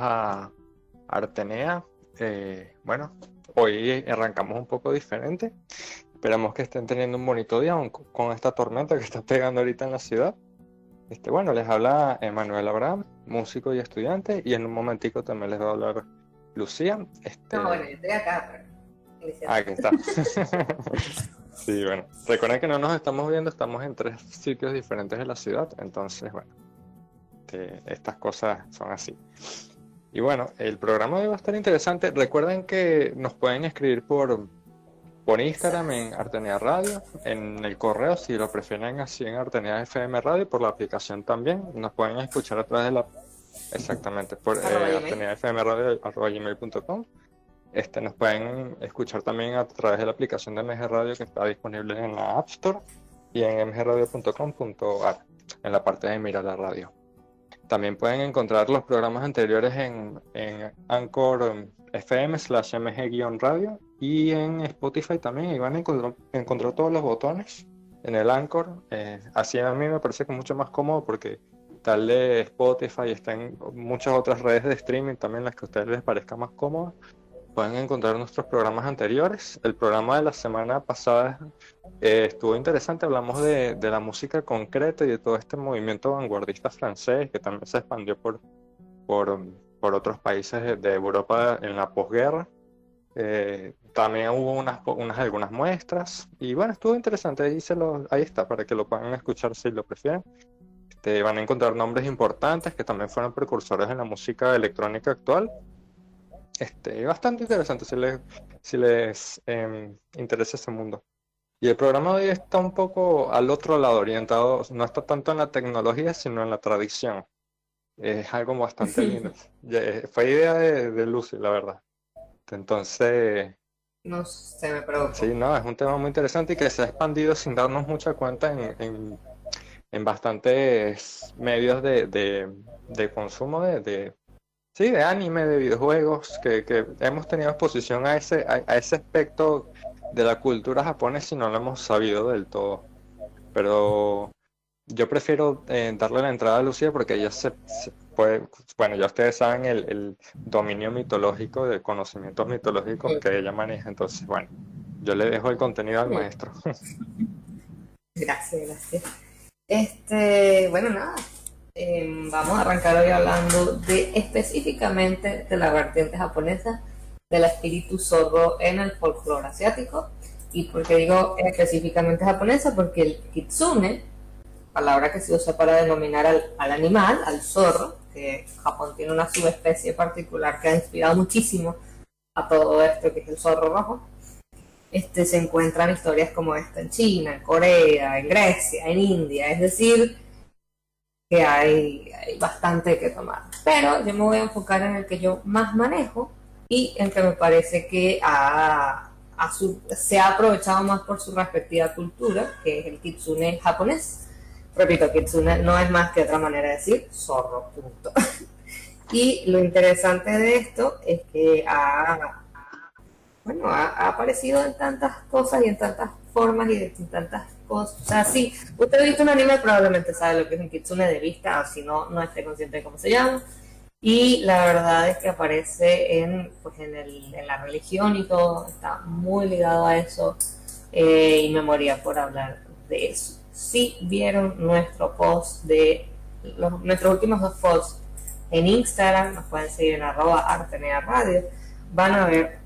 A Artenea. Eh, bueno, hoy arrancamos un poco diferente. Esperamos que estén teniendo un bonito día con esta tormenta que está pegando ahorita en la ciudad. Este, bueno, les habla Emanuel Abraham, músico y estudiante, y en un momentico también les va a hablar Lucía. Este... No, bueno, yo estoy acá, pero... Ah, aquí está. Sí, bueno, recuerden que no nos estamos viendo, estamos en tres sitios diferentes de la ciudad, entonces, bueno, este, estas cosas son así. Y bueno, el programa va a estar interesante. Recuerden que nos pueden escribir por, por Instagram en Artenea Radio, en el correo, si lo prefieren así en Artenea FM Radio, por la aplicación también. Nos pueden escuchar a través de la... Exactamente, por eh, Artenea FM Radio, arroba gmail.com. Este, nos pueden escuchar también a través de la aplicación de MG Radio que está disponible en la App Store y en mgradio.com.ar en la parte de Mira la Radio. También pueden encontrar los programas anteriores en, en Anchor FM slash mg-radio y en Spotify también y van a encontrar, encontrar todos los botones en el Anchor. Eh, así a mí me parece que es mucho más cómodo porque tal de Spotify está en muchas otras redes de streaming también las que a ustedes les parezca más cómodo pueden encontrar nuestros programas anteriores. El programa de la semana pasada eh, estuvo interesante, hablamos de, de, la música concreta y de todo este movimiento vanguardista francés que también se expandió por, por, por otros países de, Europa en la posguerra. Eh, también hubo unas, unas algunas muestras y bueno, estuvo interesante, ahí, se lo, ahí está, para que lo puedan escuchar si lo prefieren. Este, van a encontrar nombres importantes que también fueron precursores en la música electrónica actual este, bastante interesante si les, si les eh, interesa ese mundo. Y el programa de hoy está un poco al otro lado, orientado, no está tanto en la tecnología, sino en la tradición. Es algo bastante lindo. Fue idea de, de, Lucy, la verdad. Entonces... No se me preocupa. Sí, no, es un tema muy interesante y que se ha expandido sin darnos mucha cuenta en, en, en bastantes medios de, de, de consumo de, Sí, de anime, de videojuegos, que, que hemos tenido exposición a ese, a, a, ese aspecto de la cultura japonesa y no lo hemos sabido del todo. Pero yo prefiero eh, darle la entrada a Lucía porque ella se, se, puede, bueno, ya ustedes saben el, el dominio mitológico, de conocimientos mitológicos que ella maneja, entonces, bueno, yo le dejo el contenido al maestro. Gracias, gracias. Este, bueno, nada, eh, vamos a arrancar hoy hablando de específicamente de la vertiente japonesa del espíritu zorro en el folclore asiático. ¿Y por qué digo específicamente japonesa? Porque el kitsune, palabra que se usa para denominar al, al animal, al zorro, que Japón tiene una subespecie particular que ha inspirado muchísimo a todo esto, que es el zorro rojo, este, se encuentran historias como esta en China, en Corea, en Grecia, en India, es decir, que hay, hay, bastante que tomar. Pero yo me voy a enfocar en el que yo más manejo y en que me parece que ha, ha se ha aprovechado más por su respectiva cultura, que es el kitsune japonés. Repito, kitsune no es más que otra manera de decir zorro, punto. y lo interesante de esto es que ha, bueno, ha, ha aparecido en tantas cosas y en tantas formas y de tantas cosas. O sea, sí, usted ha visto un anime, probablemente sabe lo que es un kitsune de vista, o si no, no esté consciente de cómo se llama. Y la verdad es que aparece en, pues en, el, en la religión y todo, está muy ligado a eso. Eh, y me moría por hablar de eso. Si vieron nuestro post de nuestros últimos dos posts en Instagram, nos pueden seguir en arroba Artenea Radio, van a ver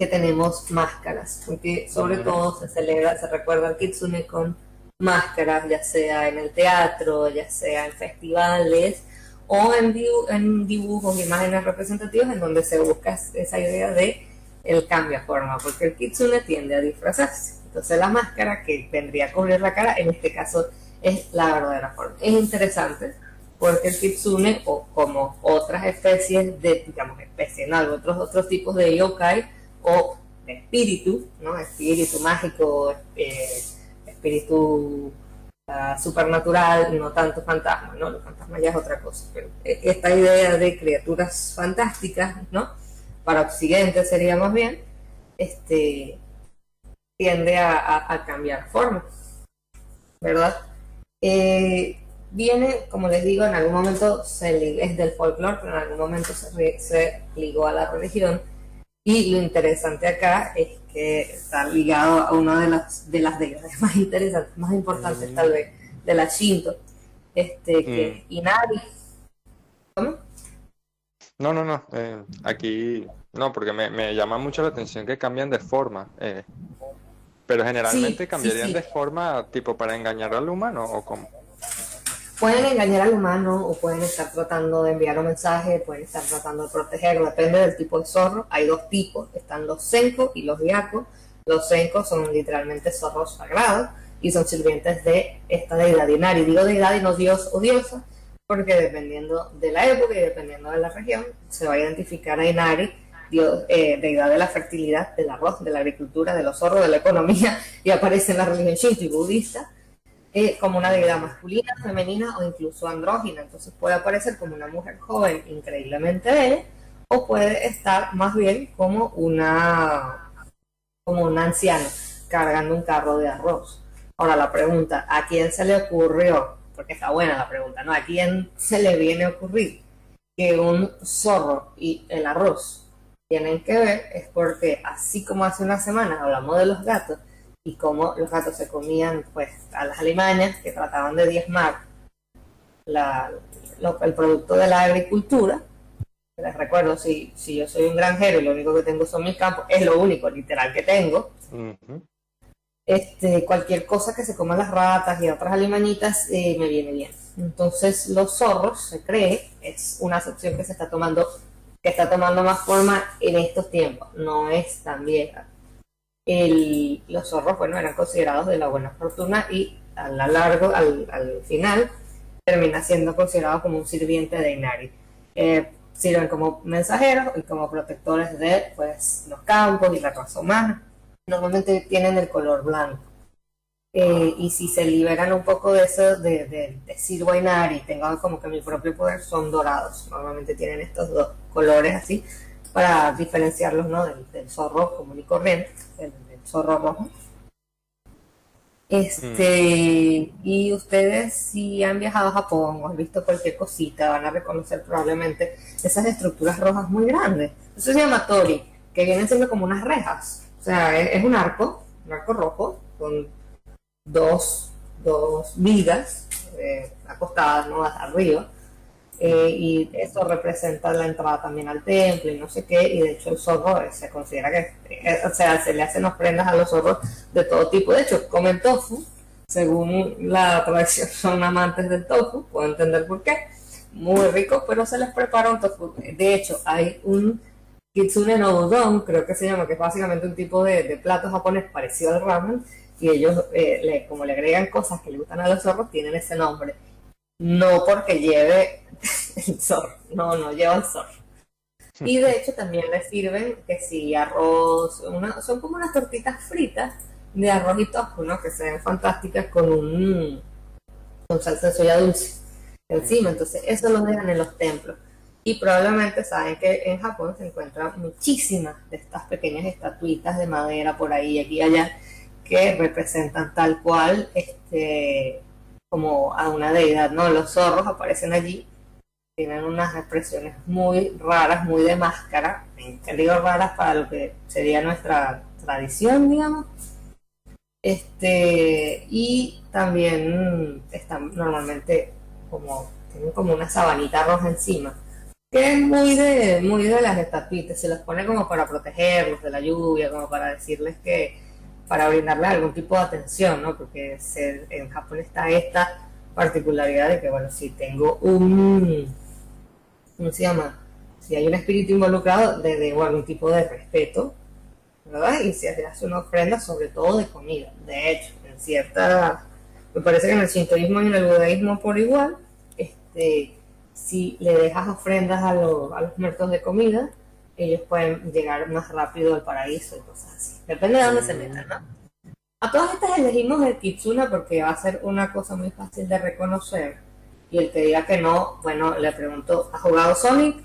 que tenemos máscaras, porque sobre todo se celebra, se recuerda al Kitsune con máscaras, ya sea en el teatro, ya sea en festivales o en, en dibujos, imágenes representativas en donde se busca esa idea de el cambio de forma, porque el kitsune tiende a disfrazarse. Entonces la máscara que vendría a cubrir la cara, en este caso es la verdadera forma. Es interesante porque el kitsune, o como otras especies de, digamos, especies, ¿no? otros, otros tipos de yokai o espíritu, ¿no? Espíritu mágico, eh, espíritu uh, supernatural, no tanto fantasma, ¿no? Los fantasmas ya es otra cosa, pero e, esta idea de criaturas fantásticas, ¿no? Para Occidente sería más bien, este, tiende a, cambiar forma, ¿verdad? Eh, viene, como les digo, en algún momento se, es del folclore, pero en algún momento se, se ligó a la religión. Y lo interesante acá es que está ligado a una de las, de las deidades más interesantes, más importantes tal vez, de la Shinto, este, que es mm. Inari. ¿Cómo? No, no, no. Eh, aquí no, porque me, me, llama mucho la atención que cambian de forma. Eh, pero generalmente cambiarían de forma tipo para engañar al humano o como. Pueden engañar al humano o pueden estar tratando de enviar un mensaje, pueden estar tratando de protegerlo, depende del tipo de zorro. Hay dos tipos, están los sencos y los gyakos. Los sencos son literalmente zorros sagrados y son sirvientes de esta deidad Inari. Digo deidad y no dios o diosa, porque dependiendo de la época y dependiendo de la región, se va a identificar a Inari Dios, eh, deidad de la fertilidad, del arroz, de la agricultura, de los zorros, de la economía, y aparece en la religión shinto y budista eh, como una deidad masculina, femenina o incluso andrógina. Entonces puede aparecer como una mujer joven increíblemente bella o puede estar más bien como una como un anciano cargando un carro de arroz. Ahora la pregunta, ¿a quién se le ocurrió? Porque está buena la pregunta, ¿no? ¿A quién se le viene a ocurrir que un zorro y el arroz tienen que ver es porque así como hace una semana hablamos de los gatos y cómo los gatos se comían pues a las alimañas que trataban de diezmar la, el producto de la agricultura. Les recuerdo, si, si yo soy un granjero y lo único que tengo son mis campos, es lo único literal que tengo. este, cualquier cosa que se coman las ratas y otras alimañitas eh, me viene bien. Entonces los zorros, se cree, es una acepción que se está tomando que está tomando más forma en estos tiempos, no es tan vieja. Los zorros, bueno, eran considerados de la buena fortuna y a lo largo, al, al final, termina siendo considerado como un sirviente de Inari. Eh, sirven como mensajeros y como protectores de pues, los campos y la raza humana. Normalmente tienen el color blanco. Eh, y si se liberan un poco de eso, de, de, de sirvo Inari, tengan como que mi propio poder, son dorados. Normalmente tienen estos dos colores así para diferenciarlos ¿no? del, zorro común y corriente, el, zorro rojo. Este, mm. y ustedes si han viajado a Japón o han visto cualquier cosita, van a reconocer probablemente esas estructuras rojas muy grandes. Eso se llama tori, que vienen siendo como unas rejas. O sea, es, un arco, un arco rojo, con dos, dos vigas eh, acostadas ¿no? arriba eh, y eso representa la entrada también al templo y no sé qué, y de hecho el zorro eh, se considera que, eh, o sea, se le hacen ofrendas a los zorros de todo tipo, de hecho comen tofu, según la tradición son amantes del tofu, puedo entender por qué, muy rico, pero se les prepara un tofu, de hecho hay un kitsune no udon, creo que se llama, que es básicamente un tipo de, plato japonés parecido al ramen, y ellos, le, como le agregan cosas que le gustan a los zorros, tienen ese nombre no porque lleve el zorro, no, no lleva el zorro. Y de hecho también le sirven que si arroz, son como unas tortitas fritas de arroz y tofu, ¿no? Que se ven fantásticas con un con salsa de soya dulce encima. Entonces eso lo dejan en los templos. Y probablemente saben que en Japón se encuentran muchísimas de estas pequeñas estatuitas de madera por ahí, aquí y allá, que representan tal cual este como a una deidad, ¿no? Los zorros aparecen allí, tienen unas expresiones muy raras, muy de máscara, digo raras para lo que sería nuestra tradición, digamos. Este, y también están normalmente como, tienen como una sabanita roja encima. que es muy de, muy de las estapitas, se los pone como para protegerlos de la lluvia, como para decirles que, para brindarles algún tipo de atención, ¿no? Porque en Japón está esta particularidad de que, bueno, si tengo un, ¿cómo se llama? Si hay un espíritu involucrado, de, de algún tipo de respeto, ¿verdad? Y se hace una ofrenda sobre todo de comida. De hecho, en cierta, me parece que en el sintoísmo y en el budaísmo por igual, este si le dejas ofrendas a, los, a los muertos de comida, ellos pueden llegar más rápido al paraíso y cosas así. Depende de dónde se metan, ¿no? A todas estas elegimos el Kitsuna porque va a ser una cosa muy fácil de reconocer. Y el que diga que no, bueno, le pregunto, ¿ha jugado Sonic,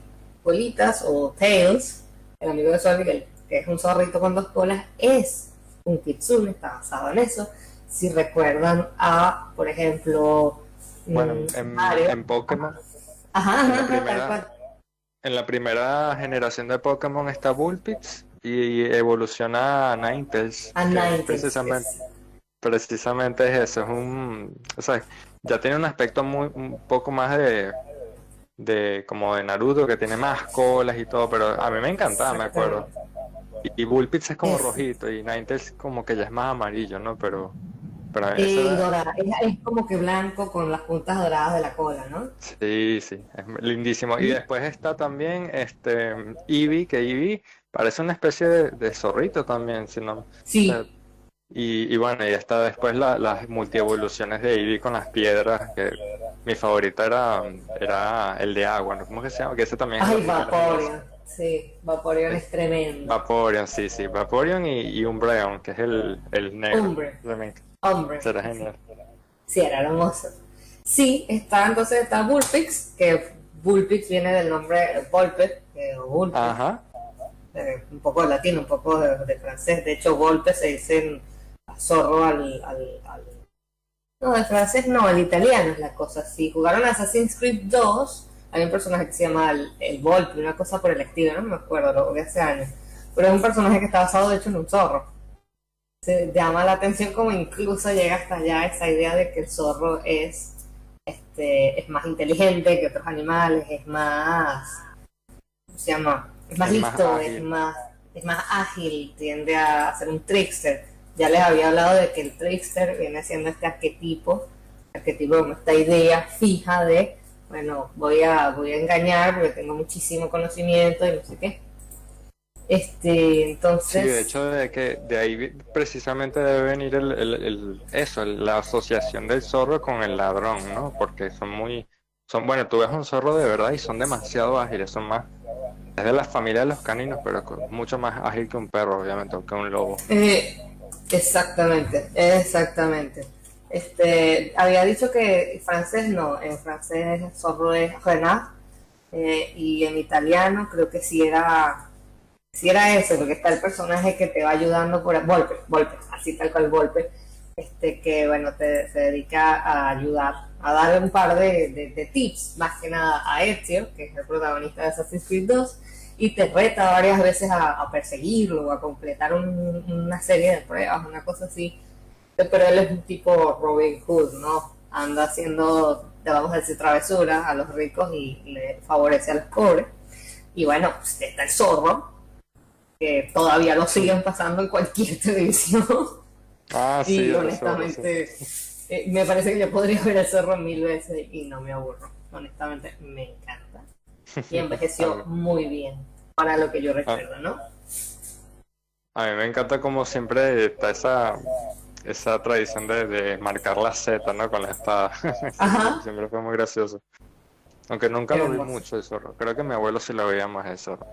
Bolitas o Tails? El amigo de Sonic, el, que es un zorrito con dos colas, es un Kitsune, está basado en eso. Si recuerdan a, por ejemplo, bueno, mm, en, Mario, en Pokémon en, la primera, generación de Pokémon está Bullpix y evoluciona a Ninetales. A Ninetales. Precisamente, precisamente es eso, es un... O sea, ya tiene un aspecto muy un poco más de de como de Naruto que tiene más colas y todo, pero a mí me encantaba, me acuerdo. Y, y es como rojito y Ninetales como que ya es más amarillo, ¿no? Pero es, como que blanco con las puntas doradas de la cola, ¿no? Sí, sí, es lindísimo. Y después está también este Eevee, que Eevee parece una especie de, zorrito también, si no... Sí. y, bueno, y está después las multievoluciones de Eevee con las piedras, que mi favorita era, era el de agua, ¿no? ¿Cómo que se llama? Que ese también Ay, Vaporeon. Sí, Vaporeon es tremendo. Vaporeon, sí, sí. Vaporeon y, y Umbreon, que es el, el negro. Umbre. Hombre. Genial. Sí, era hermoso. Sí, está entonces está Bullpix, que Bullpix viene del nombre Volpe, o Bullpix. Ajá. Eh, un poco de latín, un poco de, francés. De hecho, Volpe se dice zorro al, al, No, el francés no, el italiano es la cosa. Si jugaron Assassin's Creed 2, hay un personaje que se llama el, Volpe, una cosa por el estilo, no me acuerdo, lo vi hace años. Pero es un personaje que está basado, de hecho, en un zorro se llama la atención como incluso llega hasta allá esa idea de que el zorro es este es más inteligente que otros animales, es más ¿cómo se llama? es más listo, es más es más ágil, tiende a ser un trickster. Ya les había hablado de que el trickster viene siendo este arquetipo, arquetipo como esta idea fija de bueno, voy a voy a engañar porque tengo muchísimo conocimiento y no sé qué este, entonces... Sí, de hecho, de, que de ahí precisamente debe venir el, el, eso, la asociación del zorro con el ladrón, ¿no? Porque son muy... son Bueno, tú ves un zorro de verdad y son demasiado ágiles, son más... Es de la familia de los caninos, pero mucho más ágil que un perro, obviamente, o que un lobo. Eh, exactamente, exactamente. Este, había dicho que francés no, en francés zorro es renard, eh, y en italiano creo que sí era si era eso, porque está el personaje que te va ayudando por golpe, golpe, así tal cual golpe, este que bueno te se dedica a ayudar, a dar un par de, tips, más que nada a Ezio, que es el protagonista de Assassin's Creed 2, y te reta varias veces a, perseguirlo, a completar una serie de pruebas, una cosa así. Pero él es un tipo Robin Hood, ¿no? Anda haciendo, vamos a decir, travesuras a los ricos y le favorece a los pobres. Y bueno, pues está el zorro, que todavía lo siguen pasando en cualquier televisión. Ah, sí, y honestamente, eh, me parece que yo podría ver el cerro mil veces y no me aburro. Honestamente, me encanta. Y envejeció muy bien, para lo que yo recuerdo, ¿no? A mí me encanta como siempre está esa esa tradición de, marcar la Z, ¿no? Con la espada. siempre fue muy gracioso. Aunque nunca lo vi mucho el zorro. Creo que mi abuelo sí lo veía más el zorro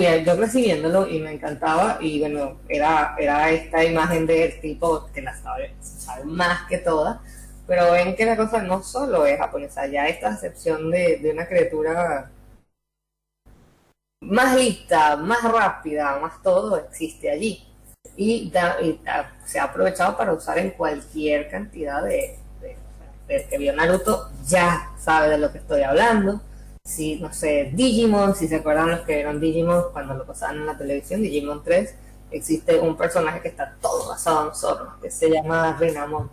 yo recibiéndolo y me encantaba y bueno, era, era esta imagen del tipo que la sabe, más que toda, pero ven que la cosa no solo es japonesa, ya esta acepción de, de una criatura más lista, más rápida, más todo existe allí. Y, se ha aprovechado para usar en cualquier cantidad de, de, de, que vio Naruto ya sabe de lo que estoy hablando si, no sé, Digimon, si se acuerdan los que vieron Digimon cuando lo pasaban en la televisión, Digimon 3, existe un personaje que está todo basado en Zorro, que se llama Rinamon.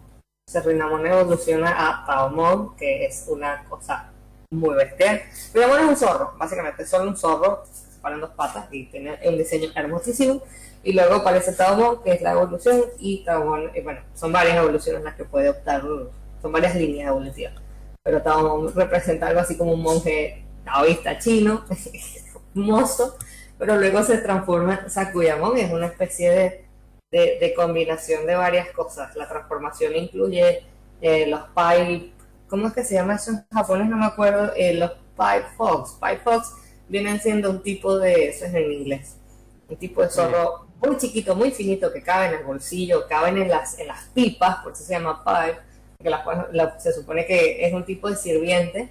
Ese Rinamon evoluciona a Paomon, que es una cosa muy bestial. Bueno, es un zorro, básicamente, es solo un zorro, para dos patas y tiene un diseño hermosísimo. Y luego aparece Taomon, que es la evolución, y Taomon, eh, bueno, son varias evoluciones las que puede optar, son varias líneas evolutivas. Pero Taomon representa algo así como un monje taoísta chino, hermoso, pero luego se transforma, Sakuyamon es una especie de, de, combinación de varias cosas. La transformación incluye eh, los Pi, ¿cómo es que se llama eso en japonés? No me acuerdo, eh, los Pipe Fox. Pipe Fox vienen siendo un tipo de, eso es en inglés, un tipo de zorro muy chiquito, muy finito, que cabe en el bolsillo, caben en las, en las pipas, por eso se llama pipe, que se supone que es un tipo de sirviente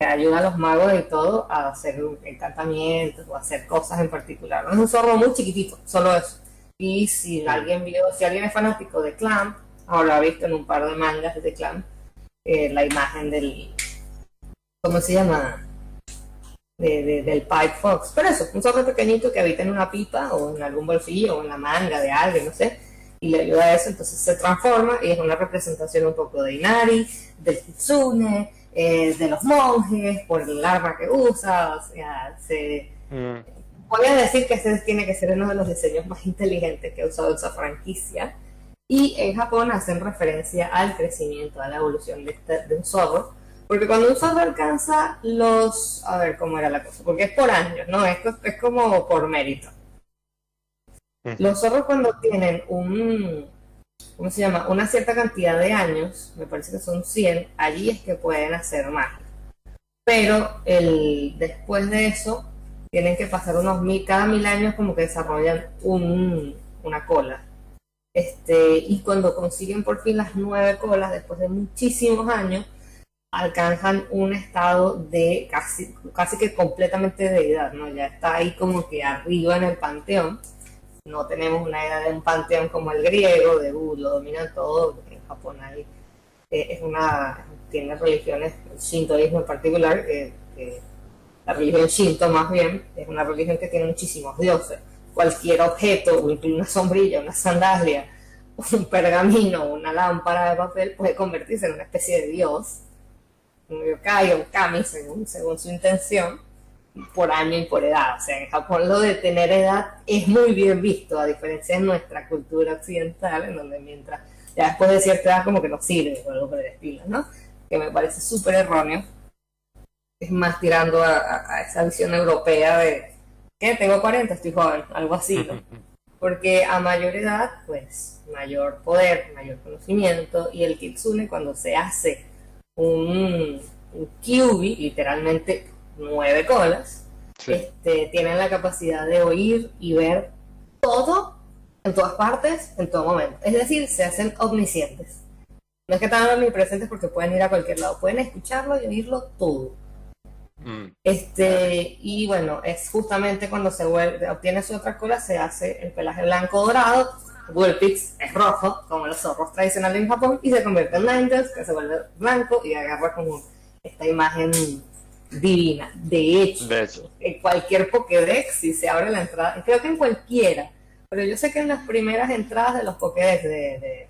que ayuda a los magos y todo a hacer encantamientos o hacer cosas en particular. Es un zorro muy chiquitito, solo eso. Y si alguien vio, si alguien es fanático de Clan, ahora ha visto en un par de mangas de Clan, eh, la imagen del, ¿cómo se llama? de, del Pipe Fox. Pero eso, un zorro pequeñito que habita en una pipa o en algún bolsillo o en la manga de alguien, no sé, y le ayuda a eso, entonces se transforma y es una representación un poco de Inari, del Kitsune, eh, de los monjes, por el arma que usa, o sea, se... Mm. Voy a decir que ese tiene que ser uno de los diseños más inteligentes que ha usado esa franquicia. Y en Japón hacen referencia al crecimiento, a la evolución de, este, de un zorro, porque cuando un zorro alcanza los... A ver, ¿cómo era la cosa? Porque es por años, ¿no? Es, es como por mérito. Los zorros cuando tienen un... ¿Cómo se llama? Una cierta cantidad de años, me parece que son 100, allí es que pueden hacer magia. Pero el, después de eso, tienen que pasar unos mil, cada mil años como que desarrollan un, una cola. Este, y cuando consiguen por fin las nueve colas, después de muchísimos años, alcanzan un estado de casi, casi que completamente de edad, ¿no? Ya está ahí como que arriba en el panteón. No tenemos una edad de un panteón como el griego, de uh, lo dominan todo, en Japón hay, eh, es una, tiene religiones, el shintoísmo en particular, que la religión shinto más bien, es una religión que tiene muchísimos dioses. Cualquier objeto, una sombrilla, una sandalia, un pergamino, una lámpara de papel puede convertirse en una especie de dios un yokai un kami, según, según su intención, por año y por edad. O sea, en Japón lo de tener edad es muy bien visto, a diferencia de nuestra cultura occidental, en donde mientras ya después de cierta edad como que no sirve o algo por el estilo, ¿no? Que me parece súper erróneo. Es más tirando a, esa visión europea de, que Tengo 40, estoy joven, algo así, ¿no? Porque a mayor edad, pues, mayor poder, mayor conocimiento, y el kitsune cuando se hace un, un literalmente nueve colas, este, tienen la capacidad de oír y ver todo en todas partes, en todo momento. Es decir, se hacen omniscientes. No es que están omnipresentes porque pueden ir a cualquier lado, pueden escucharlo y oírlo todo. Mm. Este, y bueno, es justamente cuando se vuelve, obtiene su otra cola, se hace el pelaje blanco dorado, Bullpix es rojo, como los zorros tradicionales en Japón, y se convierte en Ninetales, que se vuelve blanco y agarra como esta imagen divina. De hecho, en cualquier Pokédex, si se abre la entrada, creo que en cualquiera, pero yo sé que en las primeras entradas de los Pokédex de, de,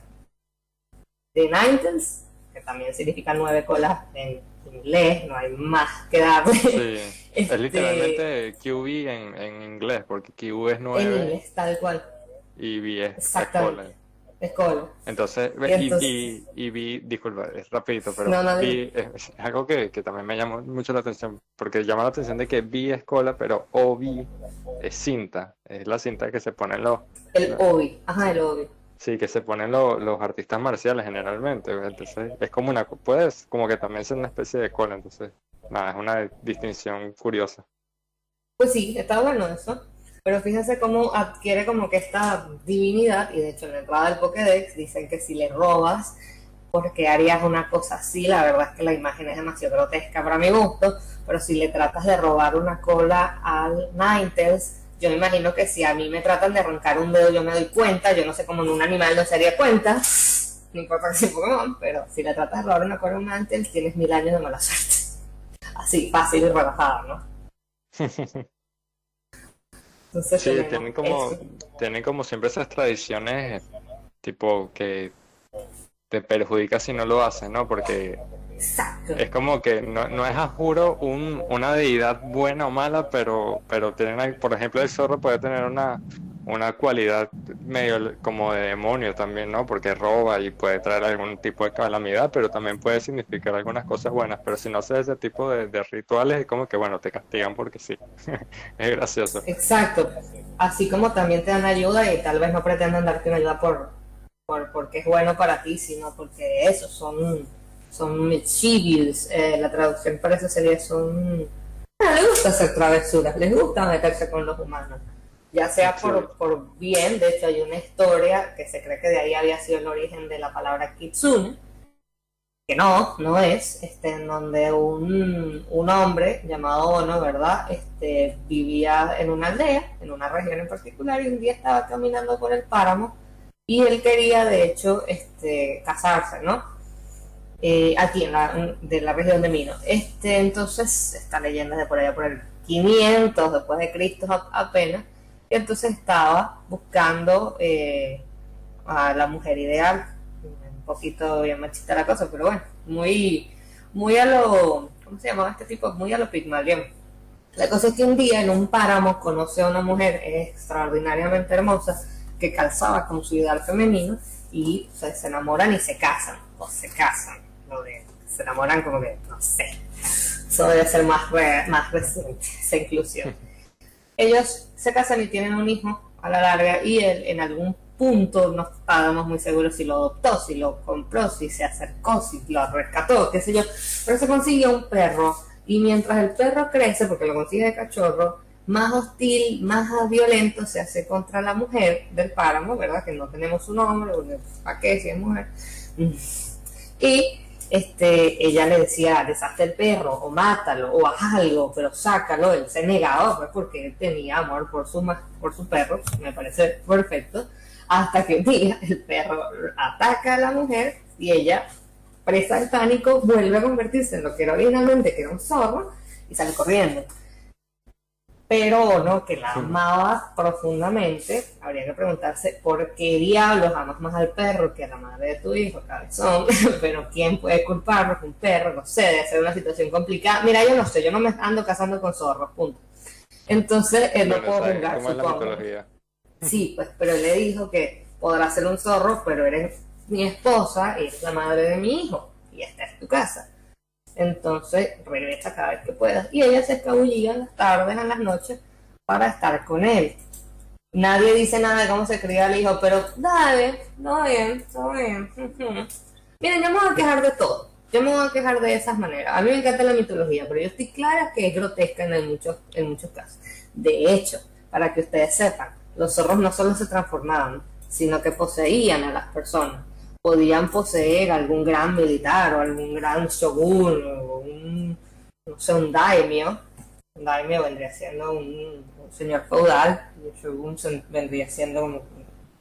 de Ninetales, que también significa nueve colas en inglés, no hay más que darle. Sí. es este, literalmente QB en, en inglés, porque QB es nueve. En inglés, tal cual y vi escuela. Escuela. Entonces, y, y, vi, disculpa, es rapidito, pero vi, es, algo que, que, también me llamó mucho la atención, porque llama la atención de que vi escuela, pero OBI es cinta, es la cinta que se ponen los... El OBI, ajá, el OBI. Sí, que se ponen los artistas marciales generalmente, entonces es como una, puedes como que también ser una especie de cola, entonces, nada, es una distinción curiosa. Pues sí, está bueno eso. Pero fíjense cómo adquiere como que esta divinidad, y de hecho en la entrada del Pokédex dicen que si le robas, porque harías una cosa así, la verdad es que la imagen es demasiado grotesca para mi gusto, pero si le tratas de robar una cola al Ninetales, yo me imagino que si a mí me tratan de arrancar un dedo yo me doy cuenta, yo no sé cómo en un animal no se haría cuenta, no importa que sea Pokémon, pero si le tratas de robar una cola a un Ninetales tienes mil años de mala suerte. Así, fácil y relajada, ¿no? sí, tienen como, tienen como siempre esas tradiciones, tipo que te perjudica si no lo haces, ¿no? Porque Exacto. Es como que no, no es a juro un, una deidad buena o mala, pero, pero tienen, por ejemplo, el zorro puede tener una, una cualidad medio como de demonio también, ¿no? Porque roba y puede traer algún tipo de calamidad, pero también puede significar algunas cosas buenas. Pero si no haces ese tipo de, rituales, es como que, bueno, te castigan porque sí. es gracioso. Exacto. Así como también te dan ayuda y tal vez no pretendan darte una ayuda por, por porque es bueno para ti, sino porque eso, son, son mischievous. Eh, la traducción para eso sería son... Ah, les gusta hacer travesuras, les gusta meterse con los humanos ya sea por, por, bien, de hecho hay una historia que se cree que de ahí había sido el origen de la palabra kitsune, que no, no es, este, en donde un, un hombre llamado Ono, ¿verdad? Este, vivía en una aldea, en una región en particular, y un día estaba caminando por el páramo y él quería, de hecho, este, casarse, ¿no? Eh, aquí en la, de la región de Mino. Este, entonces, esta leyenda de por allá por el 500 después de Cristo apenas, entonces estaba buscando eh, a la mujer ideal. Un poquito bien machista la cosa, pero bueno, muy, muy a lo, ¿cómo se llamaba este tipo? Muy a lo Pigmalión. La cosa es que un día en un páramo conoce a una mujer extraordinariamente hermosa que calzaba con su ideal femenino y se enamoran y se casan, o se casan, lo de se enamoran como que, no sé, eso debe ser más, más reciente, esa inclusión ellos se casan y tienen un hijo a la larga y él en algún punto no estábamos muy seguros si lo adoptó, si lo compró, si se acercó, si lo rescató, qué sé yo, pero se consiguió un perro y mientras el perro crece, porque lo consigue de cachorro, más hostil, más violento se hace contra la mujer del páramo, ¿verdad? Que no tenemos su nombre, ¿para qué si es mujer? Y este, ella le decía, deshazte el perro, o mátalo, o haz algo, pero sácalo. Él se negaba, pues, porque él tenía amor por su, por su perro, me parece perfecto, hasta que un día el perro ataca a la mujer y ella, presa del pánico, vuelve a convertirse en lo que era originalmente, que era un zorro, y sale corriendo pero no, que la amaba profundamente, habría que preguntarse por qué diablos amas más al perro que a la madre de tu hijo, cabezón, pero ¿quién puede culparlo? Un perro, no sé, debe ser una situación complicada. Mira, yo no sé, yo no me ando casando con zorros, punto. Entonces, él no puedo vengar, supongo. Sí, pues, pero él le dijo que podrá ser un zorro, pero eres mi esposa y eres la madre de mi hijo, y esta es tu casa entonces regresa cada vez que puedas. Y ella se escabullía en las tardes, en las noches, para estar con él. Nadie dice nada de cómo se cría el hijo, pero dale, todo bien, todo bien. Miren, yo me voy a quejar de todo. Yo me voy a quejar de esas maneras. A mí me encanta la mitología, pero yo estoy clara que es grotesca en muchos, en muchos casos. De hecho, para que ustedes sepan, los zorros no solo se transformaban, sino que poseían a las personas podían poseer algún gran militar o algún gran shogun o un, no sé, un daimyo. Un daimyo vendría siendo un, señor feudal y el shogun vendría siendo un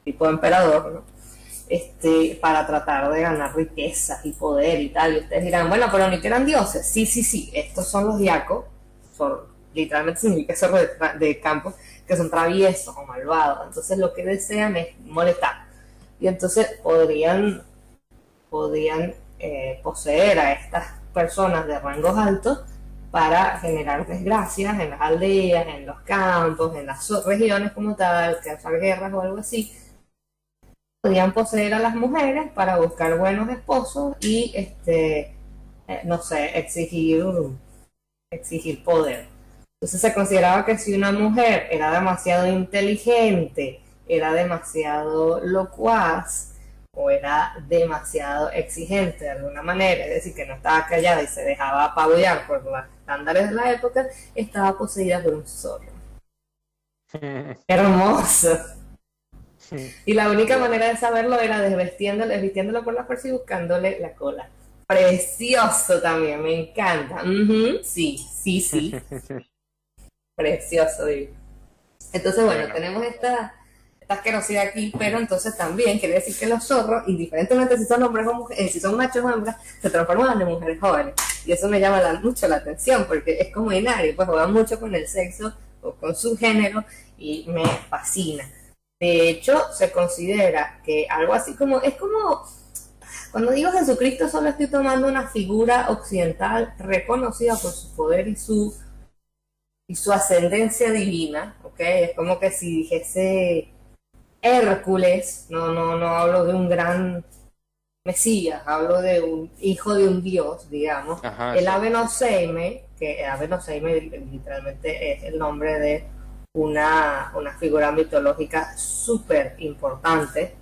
tipo de emperador, ¿no? Este, para tratar de ganar riqueza y poder y tal. Y ustedes dirán, bueno, pero ni que eran dioses. Sí, sí, sí, estos son los diacos, son, literalmente significa ser de, de campo, que son traviesos o malvados. Entonces lo que desean es molestar y entonces podrían, podrían eh, poseer a estas personas de rangos altos para generar desgracias en las aldeas, en los campos, en las regiones como tal, causar guerras o algo así. Podrían poseer a las mujeres para buscar buenos esposos y, este, eh, no sé, exigir, exigir poder. Entonces se consideraba que si una mujer era demasiado inteligente, era demasiado locuaz o era demasiado exigente de alguna manera, es decir, que no estaba callada y se dejaba apabullar por los estándares de la época, estaba poseída por un zorro. Hermoso. Y la única manera de saberlo era desvistiéndolo, desvistiéndolo por la fuerza y buscándole la cola. Precioso también, me encanta. Sí, sí, sí. Precioso, digo. Entonces, bueno, tenemos esta asquerosidad aquí, pero entonces también quiere decir que los zorros, indiferentemente si son hombres o mujeres, eh, si son machos o hembras, se transforman en mujeres jóvenes. Y eso me llama mucho la atención porque es como binario, pues juegan mucho con el sexo o con su género y me fascina. De hecho, se considera que algo así como, es como, Cuando digo Jesucristo solo estoy tomando una figura occidental reconocida por su poder y su y su ascendencia divina, ¿ok? Es como que si dijese Hércules, no, no, no hablo de un gran Mesías, hablo de un hijo de un dios, digamos. el sí. que Avenoseime literalmente es el nombre de una, una figura mitológica súper importante.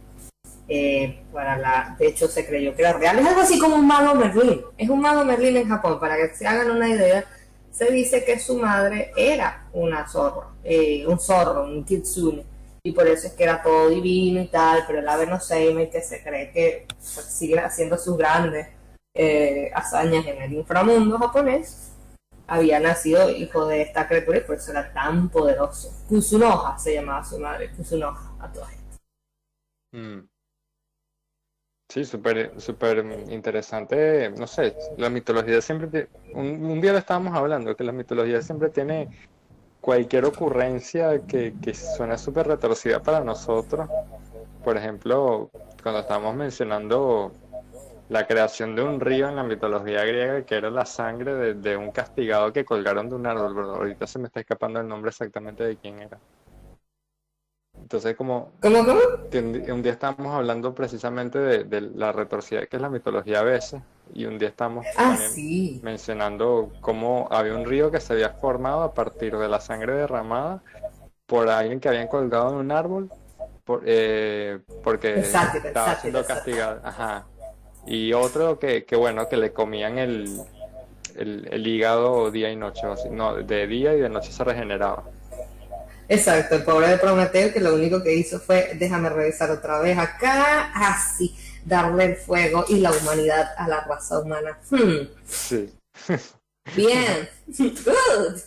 Eh, para la, de hecho se creyó que era real. Es algo así como un mago Merlín. Es un mago Merlín en Japón, para que se hagan una idea. Se dice que su madre era una zorra, eh, un zorro, un kitsune y por eso es que era todo divino y tal, pero el ave no que se cree que pues, sigue haciendo sus grandes eh, hazañas en el inframundo japonés, había nacido hijo de esta criatura y por eso era tan poderoso. Kusunoha se llamaba su madre, Kusunoha, a todas estas. Mm. Sí, súper super interesante. No sé, la mitología siempre. Un, un, día lo estábamos hablando, que la mitología siempre tiene cualquier ocurrencia que, que suena súper retorcida para nosotros. Por ejemplo, cuando estábamos mencionando la creación de un río en la mitología griega, que era la sangre de, un castigado que colgaron de un árbol, pero ahorita se me está escapando el nombre exactamente de quién era. Entonces, como ¿Cómo, cómo? un día estábamos hablando precisamente de, de, la retorcida que es la mitología a veces, y un día estamos ah, mencionando cómo había un río que se había formado a partir de la sangre derramada por alguien que habían colgado en un árbol por, eh, porque estaba siendo castigado. Ajá. Y otro que, que, bueno, que le comían el, el, hígado día y noche, no, de día y de noche se regeneraba. Exacto, el pobre de Prometeo que lo único que hizo fue, déjame revisar otra vez acá, así. Ah, darle el fuego y la humanidad a la raza humana. Hmm. Sí. Bien. Good.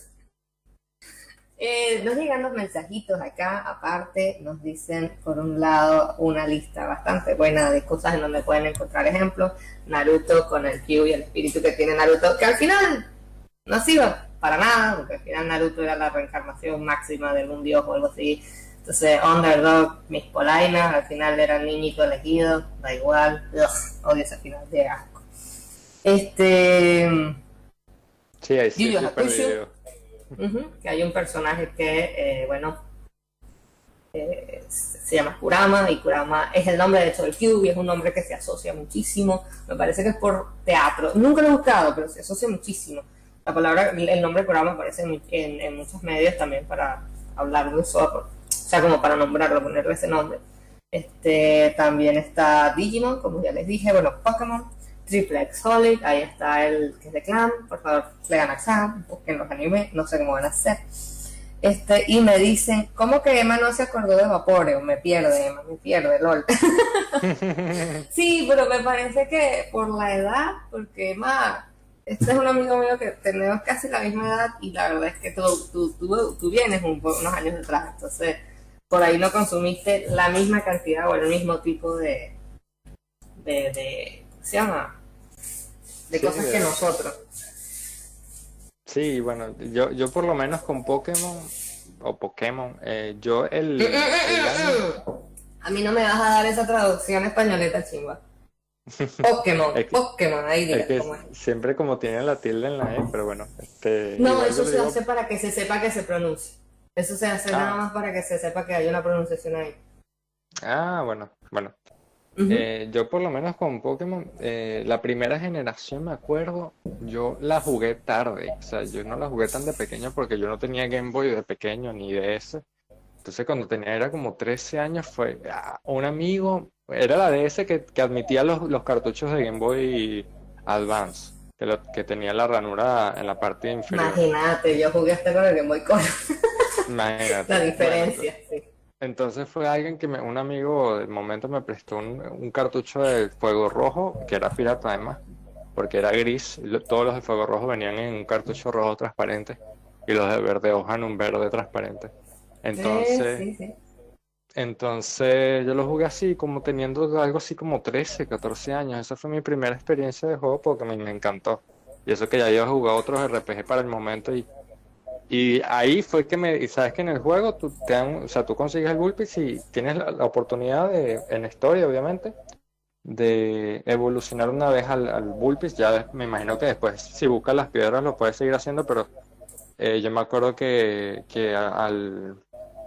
Eh, nos llegan los mensajitos acá, aparte nos dicen por un lado una lista bastante buena de cosas en donde pueden encontrar ejemplos, Naruto con el Q y el espíritu que tiene Naruto, que al final no sirve para nada, porque al final Naruto era la reencarnación máxima de un dios o algo así, entonces, Underdog, mis polainas, al final era el niñito elegido, da igual, odio ese final de asco. Este. Sí, ahí sí, que hay un personaje que, eh, bueno, eh, se llama Kurama y Kurama es el nombre de hecho del Cube y es un nombre que se asocia muchísimo. Me parece que es por teatro. Nunca lo he buscado, pero se asocia muchísimo. La palabra, el nombre Kurama aparece en, en muchos medios también para hablar de un o sea, como para nombrarlo, ponerle ese nombre. Este, también está Digimon, como ya les dije, bueno, Pokémon, Triple X Solid, ahí está el que es de Clan, por favor, lean a Sam, busquen los animes, no sé cómo van a hacer. Este, y me dicen, ¿cómo que Emma no se acordó de Vaporeo? Me pierde, Emma, me pierde, lol. sí, pero me parece que por la edad, porque Emma, este es un amigo mío que tenemos casi la misma edad y la verdad es que tú, tú, tú, tú vienes un, unos años detrás, entonces por ahí no consumiste la misma cantidad o el mismo tipo de, de, de se llama? De cosas que nosotros. Sí, bueno, yo, yo por lo menos con Pokémon o Pokémon, eh, yo el, mm, mm, mm, A mí no me vas a dar esa traducción españoleta chimba. Pokémon, Pokémon, ahí diga Siempre como tiene la tilde en la E, pero bueno. Este, no, eso se hace para que se sepa que se pronuncia. Eso se hace nada ah. más para que se sepa que hay una pronunciación ahí. Ah, bueno, bueno. Eh, yo por lo menos con Pokémon, eh, la primera generación me acuerdo, yo la jugué tarde, o sea, yo no la jugué tan de pequeño porque yo no tenía Game Boy de pequeño ni de ese. Entonces cuando tenía era como 13 años fue ah, un amigo, era la DS que, que admitía los, los cartuchos de Game Boy Advance que, lo, que tenía la ranura en la parte inferior. Imagínate, yo jugué hasta con el Game Boy Color. Imagínate. La diferencia, sí. Entonces fue alguien que me, un amigo del momento me prestó un, cartucho de fuego rojo, que era pirata además, porque era gris, todos los de fuego rojo venían en un cartucho rojo transparente y los de verde hoja en un verde transparente. Entonces, sí, sí, entonces yo lo jugué así, como teniendo algo así como 13, 14 años. Esa fue mi primera experiencia de juego porque me, me encantó. Y eso que ya había jugado otros RPG para el momento y, y ahí fue que me, y sabes que en el juego tú te o sea, tú consigues el Bullpix y tienes la, oportunidad de, en la historia obviamente, de evolucionar una vez al, al. Ya me imagino que después, si buscas las piedras, lo puedes seguir haciendo, pero eh, yo me acuerdo que, que al,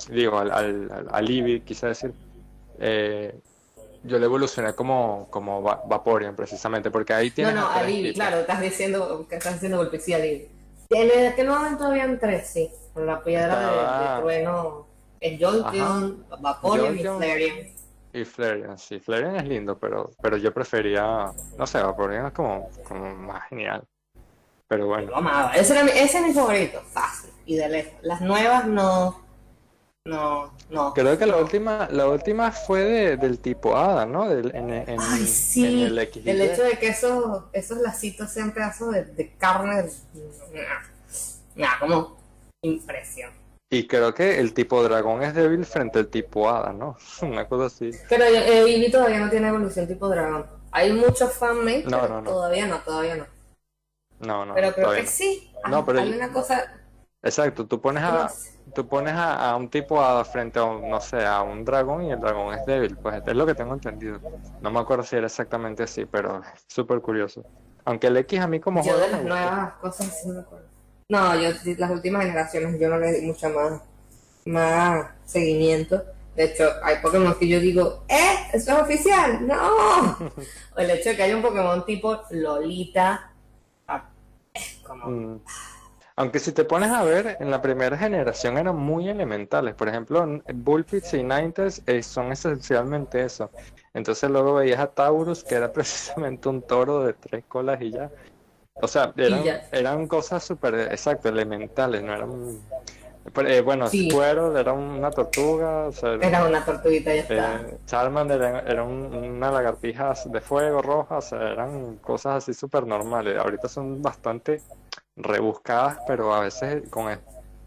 digo, al, al, al Eevee, quise decir, eh, yo le evolucioné como, como Vaporeon, precisamente, porque ahí tiene. No, no, al Eevee, claro, estás diciendo que estás haciendo golpe, sí, al Eevee. En aquel momento habían tres, sí, con la piedra de, de, trueno, el Jolteon, Vaporeon y Flareon. Y Flareon, sí, Flareon es lindo, pero, pero yo prefería, no sé, Vaporeon es como, como más genial. Pero bueno. Amaba. Ese, era mi, ese es mi favorito, fácil y de lejos. Las nuevas no. No, no. Creo que la última, la última fue de, del tipo Hada, ¿no? Del, en, en, Ay, sí. En el, el, hecho de que esos, esos lacitos sean pedazos de, de carne. Nada, como impresión. Y creo que el tipo dragón es débil frente al tipo hada, ¿no? Una cosa así. Pero eh, todavía no tiene evolución tipo dragón. Hay muchos fanmates, no, no, no. todavía no, todavía no. No, no. Pero creo que sí. No, pero hay una cosa. Exacto, tú pones a, tú pones a, un tipo a, frente a un, no sé, a un dragón y el dragón es débil, pues es lo que tengo entendido. No me acuerdo si era exactamente así, pero es súper curioso. Aunque el X a mí como Yo de las nuevas cosas sí me acuerdo. No, yo las últimas generaciones yo no le di mucha más, más seguimiento. De hecho, hay Pokémon que yo digo, ¡eh! ¿Esto es oficial? ¡No! o el hecho de que haya un Pokémon tipo Lolita, Mm. Aunque si te pones a ver, en la primera generación eran muy elementales. Por ejemplo, Bullpix y Ninetales eh, son esencialmente eso. Entonces luego veías a Taurus, que era precisamente un toro de tres colas y ya. O sea, eran, eran cosas súper, exacto, elementales, no eran eh, bueno, sí. era una tortuga. era, una tortuguita, ya está. Eh, Charmander era, una lagartija de fuego roja, o sea, eran cosas así súper normales. Ahorita son bastante rebuscadas, pero a veces con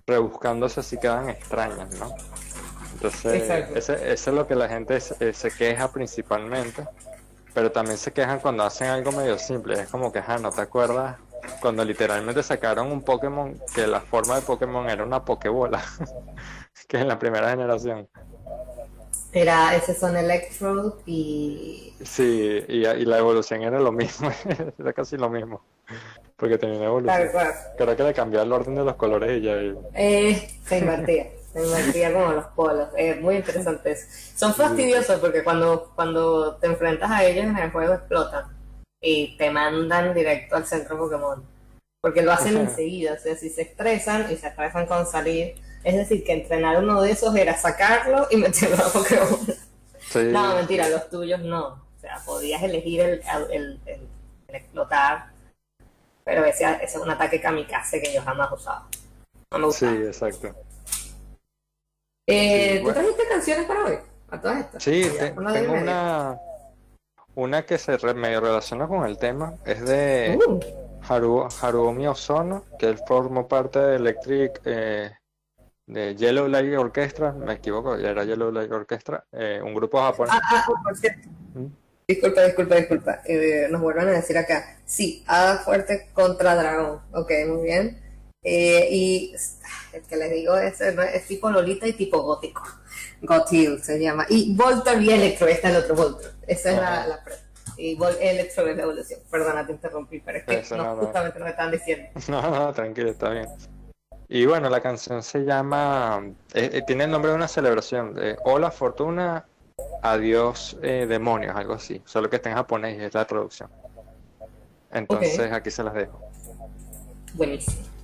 rebuscándose así quedan extrañas, ¿no? Entonces, ese, eso es lo que la gente se, se queja principalmente, pero también se quejan cuando hacen algo medio simple. Es como que, ah, no te acuerdas cuando literalmente sacaron un Pokémon que la forma de Pokémon era una Pokébola, que en la primera generación. Era ese son Electrode y... Sí, y, la evolución era lo mismo, era casi lo mismo, porque tenía una evolución. Creo que le cambió el orden de los colores y ya... Eh, se invertía, se invertía como los polos, es muy interesante eso. Son fastidiosos porque cuando, cuando te enfrentas a ellos en el juego explotan y te mandan directo al centro Pokémon. Porque lo hacen enseguida, o sea, si se estresan y se estresan con salir, es decir, que entrenar uno de esos era sacarlo y meterlo a Pokémon. No, mentira, los tuyos no. O sea, podías elegir el, el, el, explotar, pero ese, ese, es un ataque kamikaze que yo jamás usaba. No me Sí, exacto. Eh, ¿Tú trajiste canciones para hoy? ¿A todas estas? Sí, tengo una una que se medio relaciona con el tema es de uh. Haru, Harumi Ozono, que él formó parte de Electric, eh, de Yellow Light Orchestra, me equivoco, era Yellow Light Orchestra, eh, un grupo japonés. Ah, ah, por cierto. ¿Mm? Disculpa, disculpa, disculpa. Eh, nos vuelven a decir acá. Sí, Hada Fuerte contra Dragón. Ok, muy bien. Eh, y el que les digo es, es tipo Lolita y tipo gótico. Gotil se llama. Y Voltor y Electro, está el otro Voltor. Esa es la, la Y Vol Electro es la evolución. Perdona, te interrumpí, pero es que no, justamente me están diciendo. No, no, tranquilo, está bien. Y bueno, la canción se llama, eh, eh, tiene el nombre de una celebración, Hola Fortuna, Adiós eh, Demonios, algo así. Solo que está en japonés y es la traducción. Entonces aquí se las dejo. Buenísimo.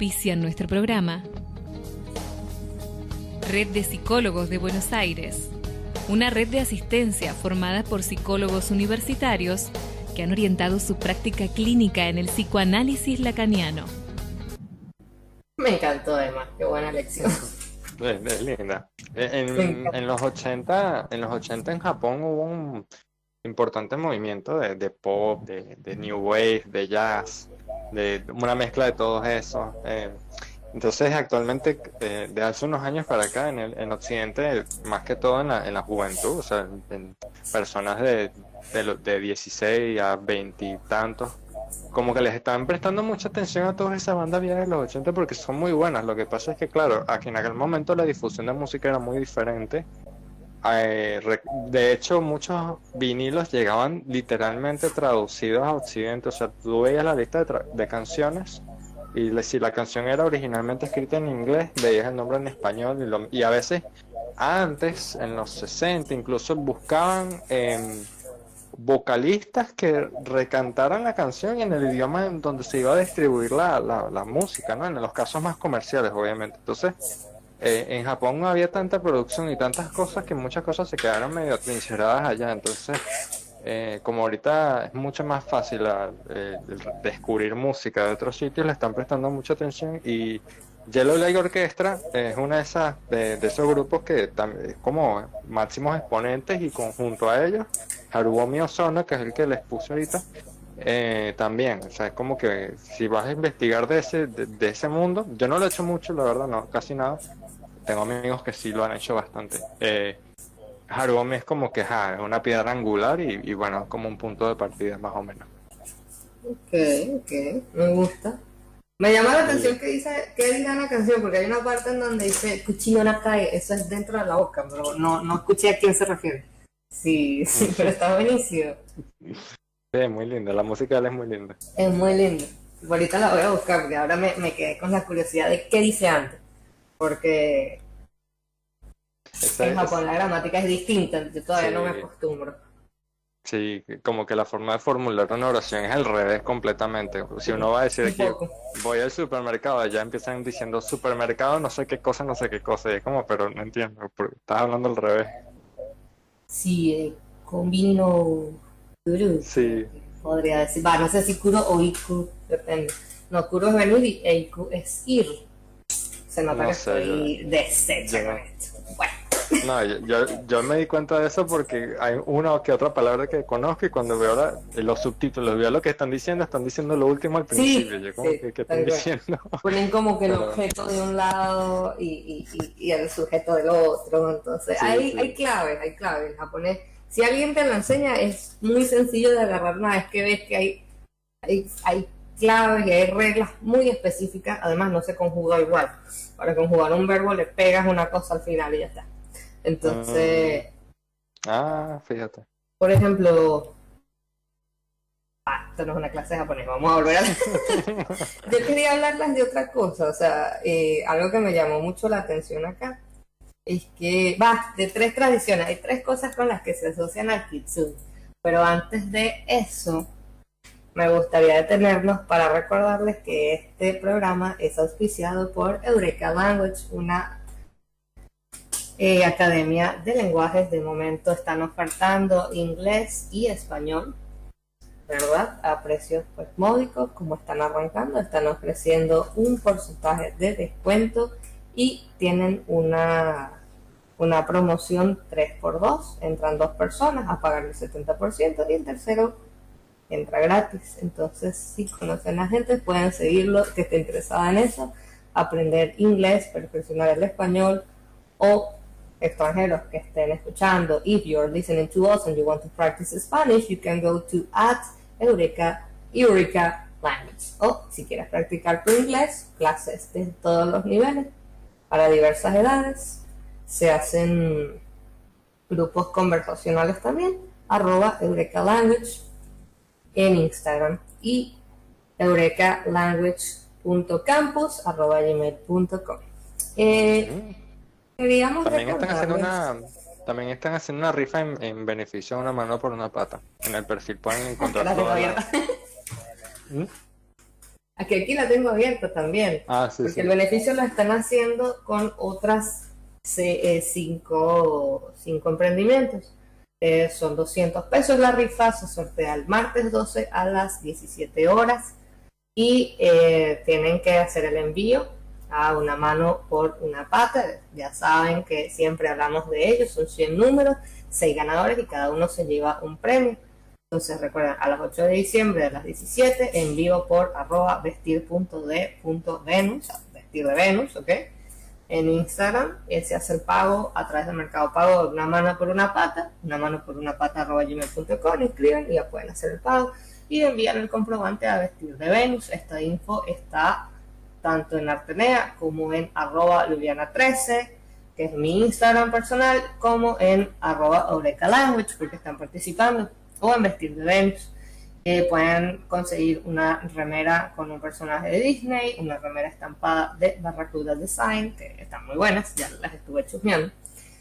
Auspician nuestro programa. Red de Psicólogos de Buenos Aires. Una red de asistencia formada por psicólogos universitarios que han orientado su práctica clínica en el psicoanálisis lacaniano. Me encantó, Emma. Qué buena lección. Es, linda. En, los 80, en los 80 en Japón hubo un importante movimiento de, pop, de, new wave, de jazz, de una mezcla de todo eso. Eh, entonces, actualmente, eh, de hace unos años para acá, en, el, en Occidente, más que todo en la, en la juventud, o sea, en personas de, de, de 16 a 20 y tantos, como que les están prestando mucha atención a todas esas bandas viejas de los 80 porque son muy buenas. Lo que pasa es que, claro, aquí en aquel momento la difusión de música era muy diferente. Eh, de hecho, muchos vinilos llegaban literalmente traducidos a Occidente. O sea, tú veías la lista de, canciones y si la canción era originalmente escrita en inglés, veías el nombre en español y, a veces antes, en los 60, incluso buscaban... Eh, vocalistas que recantaran la canción en el idioma en donde se iba a distribuir la, la, música, ¿no? En los casos más comerciales, obviamente. Entonces, eh, en Japón había tanta producción y tantas cosas que muchas cosas se quedaron medio atrincheradas allá. Entonces, eh, como ahorita es mucho más fácil eh, descubrir música de otros sitios, le están prestando mucha atención y Yellow Light Orchestra es una de esas de, esos grupos que también como máximos exponentes y conjunto a ellos Haruomi Ozono, que es el que les puse ahorita, eh, también, o sea, es como que si vas a investigar de ese, de, ese mundo, yo no lo he hecho mucho, la verdad, no, casi nada. Tengo amigos que sí lo han hecho bastante. Eh, Haruomi es como que es una piedra angular y, y bueno, como un punto de partida más o menos. Ok, ok, me gusta. Me llama la atención que dice, que diga la canción, porque hay una parte en donde dice cuchillo la cae, eso es dentro de la boca, pero no, no escuché a quién se refiere. Sí, sí, pero está buenísimo. Sí, muy linda, la música de él es muy linda. Es muy linda. Ahorita la voy a buscar porque ahora me, me quedé con la curiosidad de qué dice antes. Porque en Japón la gramática es distinta, yo todavía no me acostumbro. Sí, como que la forma de formular una oración es al revés completamente. Si uno va a decir aquí, voy al supermercado, ya empiezan diciendo supermercado, no sé qué cosa, no sé qué cosa, y es como, pero no entiendo, estás hablando al revés. Sí, eh, combino Kuru. Sí. Podría decir, va, no sé si Kuro o Iku, depende. No, Kuro es venir y e Iku es ir. Se nota que estoy deshecha con esto. Bueno. No, yo, yo, me di cuenta de eso porque hay una o que otra palabra que conozco y cuando veo la, los subtítulos, veo lo que están diciendo, están diciendo lo último al principio. yo como que, ¿qué están diciendo? Ponen como que el objeto de un lado y, y, y, el sujeto del otro. Entonces, hay, hay claves, hay claves. En japonés, si alguien te lo enseña, es muy sencillo de agarrar una vez que ves que hay, hay, hay claves y hay reglas muy específicas. Además, no se conjuga igual. Para conjugar un verbo le pegas una cosa al final y ya está. Entonces. Ah, fíjate. Por ejemplo. Ah, esto no es una clase de japonés, vamos a volver a. Yo quería hablarles de otra cosa, o sea, eh, algo que me llamó mucho la atención acá es que, va, de tres tradiciones, hay tres cosas con las que se asocian al kitsune, pero antes de eso, me gustaría detenernos para recordarles que este programa es auspiciado por Eureka Language, una eh, Academia de Lenguajes de momento están ofertando inglés y español, ¿verdad? A precios pues, módicos, como están arrancando, están ofreciendo un porcentaje de descuento y tienen una, una promoción 3x2, entran dos personas a pagar el 70% y el tercero entra gratis. Entonces, si conocen a gente, pueden seguirlo, que esté interesada en eso, aprender inglés, perfeccionar el español o extranjeros que estén escuchando, if you're listening to us and you want to practice Spanish, you can go to at Eureka, Eureka Language. O si quieres practicar tu inglés, clases de todos los niveles, para diversas edades. Se hacen grupos conversacionales también, arroba Eureka Language en Instagram y eurekalanguage.campus arroba gmail.com. Eh, también están haciendo una también están haciendo una rifa en, beneficio de una mano por una pata. En el perfil pueden encontrar la toda la... ¿Mm? Aquí, aquí la tengo abierta también. Ah, sí, porque el beneficio lo están haciendo con otras eh, cinco, cinco emprendimientos. Eh, son 200 pesos la rifa, se sortea el martes 12 a las 17 horas y eh, tienen que hacer el envío a una mano por una pata. Ya saben que siempre hablamos de ellos, son 100 números, 6 ganadores y cada uno se lleva un premio. Entonces recuerden, a las 8 de diciembre a las 17 en vivo por arroba vestir.de.venus, vestir de Venus, ¿ok? En Instagram, se hace el pago a través del Mercado Pago una mano por una pata, una mano por una pata arroba y ya pueden hacer el pago y envían el comprobante a Vestir de Venus. Esta info está tanto en Artenea como en arroba Luviana13, que es mi Instagram personal, como en arroba Language, porque están participando, o en Vestir de Venus pueden conseguir una remera con un personaje de Disney, una remera estampada de Barracuda Design, que están muy buenas, ya las estuve chusmeando.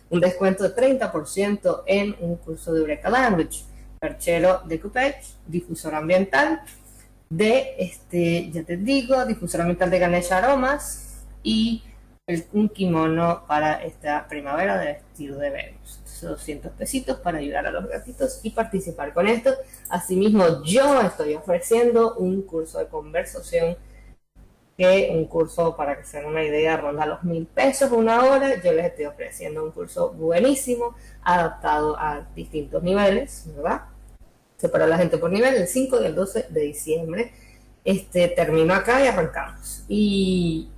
Un descuento de 30% en un curso de Eureka Language, perchero de Coupage, difusor ambiental de, este, ya te digo, difusor ambiental de Ganesha Aromas y un kimono para esta primavera de vestido de Venus. 200 pesitos para ayudar a los gatitos y participar con esto. Asimismo, yo estoy ofreciendo un curso de conversación que un curso, para que se den una idea, ronda los mil pesos una hora. Yo les estoy ofreciendo un curso buenísimo, adaptado a distintos niveles, ¿verdad? Separa la gente por nivel, el 5 y el 12 de diciembre. Este, termino acá y arrancamos. Y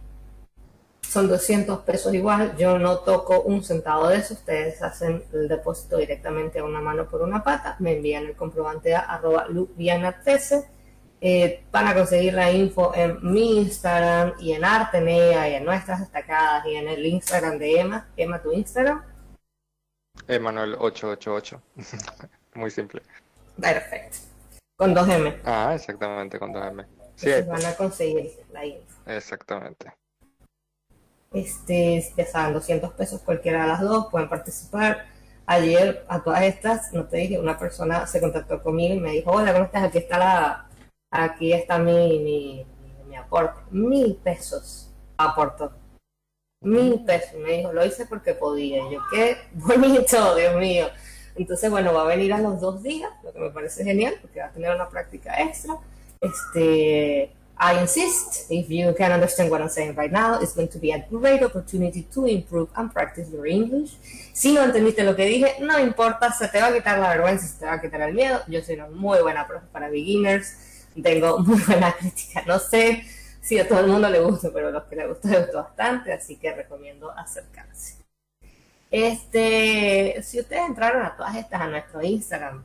son 200 pesos igual, yo no toco un centavo de eso, ustedes hacen el depósito directamente a una mano por una pata, me envían el comprobante a arroba luviana13 eh, para conseguir la info en mi Instagram y en Artenea y en nuestras destacadas y en el Instagram de Emma, Emma tu Instagram. Emanuel888, muy simple. Perfecto, con 2M. Ah, exactamente, con 2M. Sí, van a conseguir la info. Exactamente. Este, ya saben, 200 pesos cualquiera de las dos, pueden participar. Ayer a todas estas, no te dije, una persona se contactó conmigo y me dijo, hola, ¿cómo estás? Aquí está la, aquí está mi, mi, mi aporte. Mil pesos aportó. Mil pesos. Me dijo, lo hice porque podía. yo, qué bonito, Dios mío. Entonces, bueno, va a venir a los dos días, lo que me parece genial, porque va a tener una práctica extra. Este, I insist, if you can understand what I'm saying right now, it's going to be a great opportunity to improve and practice your English. Si no entendiste lo que dije, no importa, se te va a quitar la vergüenza, se te va a quitar el miedo. Yo soy una muy buena profe para beginners, tengo muy buena crítica, no sé si a todo el mundo le gusta, pero a los que le gusta, le gusta bastante, así que recomiendo acercarse. Este, si ustedes entraron a todas estas a nuestro Instagram,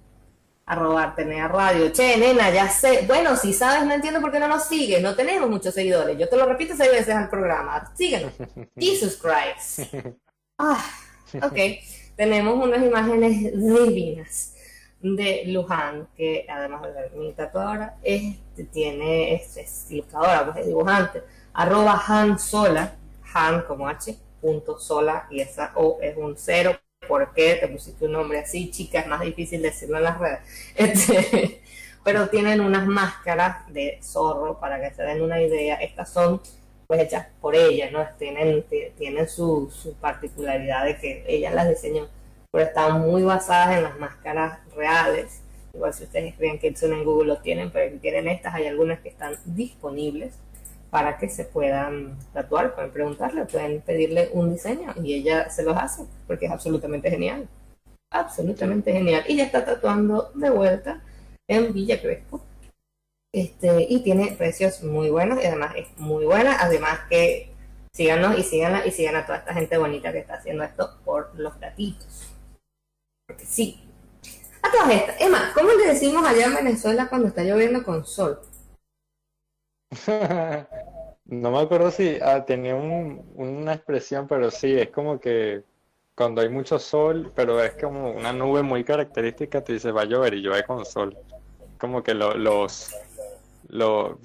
arroba tener Radio. Che, nena, ya sé. Bueno, si sabes, no entiendo por qué no nos sigues. No tenemos muchos seguidores. Yo te lo repito seis veces al programa. Síguenos. Jesus Christ. Ah, ok. Tenemos unas imágenes divinas de Luján, que además de mi tatuadora, este, tiene, es, ilustradora, pues es dibujante. Arroba Han Sola, Han como H, punto Sola, y esa O es un cero ¿por qué te pusiste un nombre así, chica? Es más difícil decirlo en las redes. Este, pero tienen unas máscaras de zorro para que se den una idea. Estas son pues hechas por ella, ¿no? Tienen, tienen su, su particularidad de que ella las diseñó, pero están muy basadas en las máscaras reales. Igual si ustedes escriben que en Google lo tienen, pero si quieren estas, hay algunas que están disponibles para que se puedan tatuar, pueden preguntarle, pueden pedirle un diseño y ella se los hace, porque es absolutamente genial. Absolutamente genial. Y ya está tatuando de vuelta en Villa Crespo. Este, y tiene precios muy buenos y además es muy buena. Además que síganos y síganla y sigan a toda esta gente bonita que está haciendo esto por los gatitos. Porque sí. A todas estas. Emma, ¿cómo le decimos allá en Venezuela cuando está lloviendo con sol? No me acuerdo si ah, tenía una expresión, pero sí, es como que cuando hay mucho sol, pero es como una nube muy característica, te dice va a llover y llueve con sol. Como que los,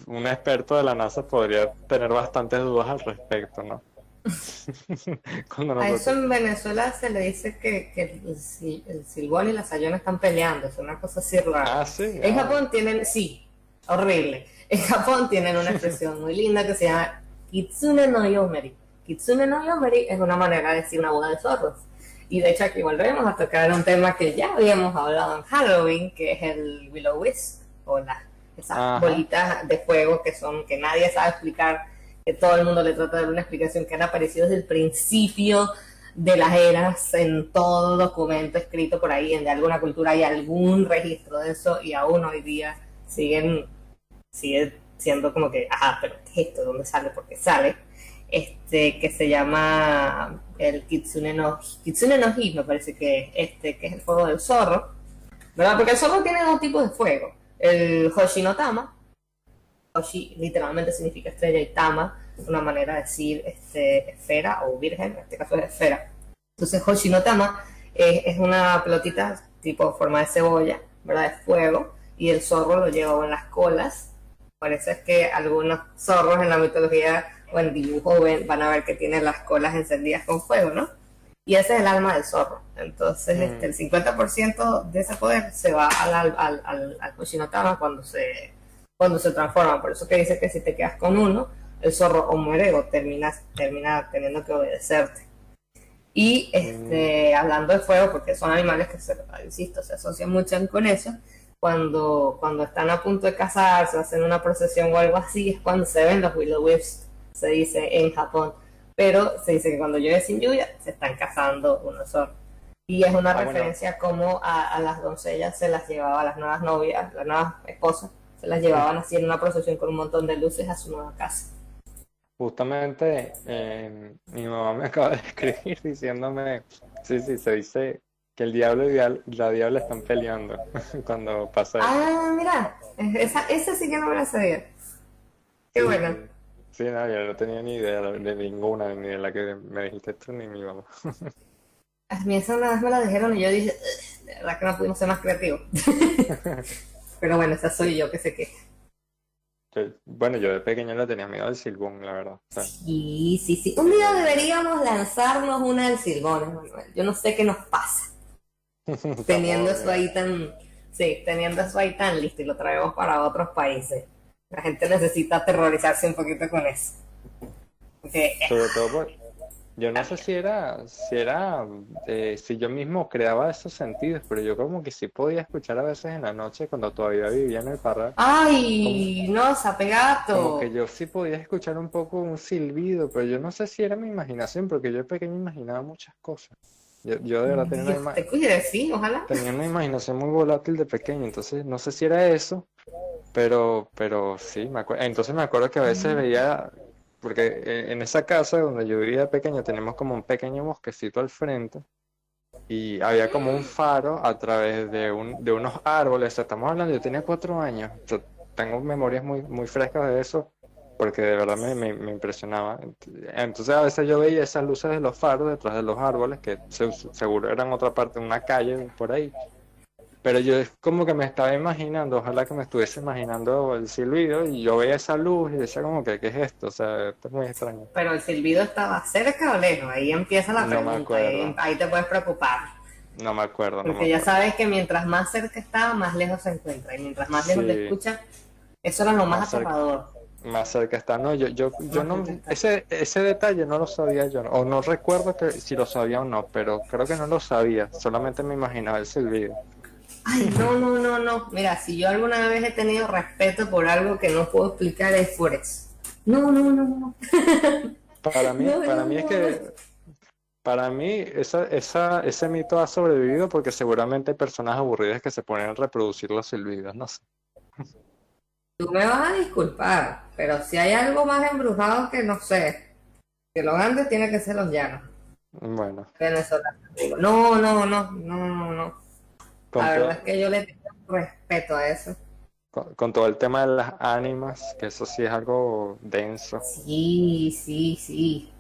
un experto de la NASA podría tener bastantes dudas al respecto, ¿no? a eso en Venezuela se le dice que, el, silbón y la sayona están peleando, es una cosa así rara. Ah, sí. En Japón tienen, sí, horrible. En Japón tienen una expresión muy linda que se llama Kitsune no Yomeri. Kitsune no Yomeri es una manera de decir una boda de zorros. Y de hecho aquí volvemos a tocar un tema que ya habíamos hablado en Halloween, que es el Willow Wisp, o las, esas bolitas de fuego que son que nadie sabe explicar, que todo el mundo le trata de dar una explicación, que han aparecido desde el principio de las eras en todo documento escrito por ahí, en de alguna cultura hay algún registro de eso y aún hoy día siguen, sigue siendo como que, ajá, pero ¿qué es esto? ¿Dónde sale? ¿Por qué sale? Este, que se llama el Kitsune no, Kitsune no Hi, me parece que este, que es el fuego del zorro, ¿verdad? Porque el zorro tiene dos tipos de fuego, el Hoshi no Tama, Hoshi literalmente significa estrella y Tama una manera de decir este, esfera o virgen, en este caso es esfera. Entonces Hoshinotama es, es una pelotita tipo forma de cebolla, ¿verdad? De fuego, y el zorro lo lleva en las colas. Por eso es que algunos zorros en la mitología o en dibujo van a ver que tienen las colas encendidas con fuego, ¿no? Y ese es el alma del zorro. Entonces, mm. este, el 50% de ese poder se va al, al, al, al cuando se, cuando se transforma. Por eso que dice que si te quedas con uno, el zorro o muere o termina, termina teniendo que obedecerte. Y este, mm. hablando de fuego, porque son animales que, se, insisto, se asocian mucho con eso, cuando, cuando están a punto de casarse, hacen una procesión o algo así, es cuando se ven los willow wisps, se dice en Japón. Pero se dice que cuando llueve sin lluvia, se están casando unos zorros. Y es una ah, referencia como a, las doncellas se las llevaba, a las nuevas novias, las nuevas esposas, se las llevaban así en una procesión con un montón de luces a su nueva casa. Justamente eh, mi mamá me acaba de escribir diciéndome, sí, sí, se dice que el diablo y la diabla están peleando cuando pasa eso. Ah, mira, esa, esa sí que no me la sabía. Qué bueno. Sí, no, yo no tenía ni idea de ninguna, ni de la que me dijiste tú, ni mi mamá. A mí esa una vez me la dijeron y yo dije, de verdad que no pudimos ser más creativos. Pero bueno, esa soy yo que sé qué bueno, yo de pequeño le tenía miedo al silbón, la verdad. Sí, sí, sí. Un día deberíamos lanzarnos una del silbón, Manuel. Yo no sé qué nos pasa. teniendo eso ahí tan, sí, teniendo eso ahí tan listo y lo traemos para otros países. La gente necesita aterrorizarse un poquito con eso. Sobre todo yo no sé si era, si era, eh, si yo mismo creaba esos sentidos, pero yo como que sí podía escuchar a veces en la noche cuando todavía vivía en el parral. ¡Ay! no, sapegato. Como que yo sí podía escuchar un poco un silbido, pero yo no sé si era mi imaginación, porque yo de pequeño imaginaba muchas cosas. Yo, yo de verdad tenía una, te sí, ojalá. tenía una imaginación muy volátil de pequeño, entonces no sé si era eso, pero, pero sí, me acuerdo. Entonces me acuerdo que a veces veía porque eh, en esa casa donde yo vivía de pequeño tenemos como un pequeño bosquecito al frente y había como un faro a través de, un, de unos árboles. estamos hablando, yo tenía cuatro años, tengo memorias muy, muy frescas de eso porque de verdad me, me, impresionaba. Entonces a veces yo veía esas luces de los faros detrás de los árboles que seguro eran otra parte, una calle por ahí. Pero yo es como que me estaba imaginando, ojalá que me estuviese imaginando el silbido y yo veía esa luz y decía como que, ¿qué es esto? O sea, esto es muy extraño. Pero el silbido estaba cerca o lejos, ahí empieza la pregunta, ahí, te puedes preocupar. No me acuerdo. Porque ya sabes que mientras más cerca estaba, más lejos se encuentra. Y mientras más lejos te escucha, eso era lo más, aterrador. Más cerca está. No, yo, yo, yo no, ese, ese detalle no lo sabía yo, o no recuerdo que si lo sabía o no, pero creo que no lo sabía, solamente me imaginaba el silbido. Ay, no, no, no, no. Mira, si yo alguna vez he tenido respeto por algo que no puedo explicar es por eso. No, no, no, no. Para mí, para mí es que para mí esa, esa, ese mito ha sobrevivido porque seguramente hay personas aburridas que se ponen a reproducir los silbidos, no sé. Tú me vas a disculpar, pero si hay algo más embrujado que no sé, que los grandes tiene que ser los llanos. Bueno. No, no, no, no, no, no la verdad es que yo le tengo respeto a eso. Con, todo el tema de las ánimas, que eso sí es algo denso. Sí, sí, sí.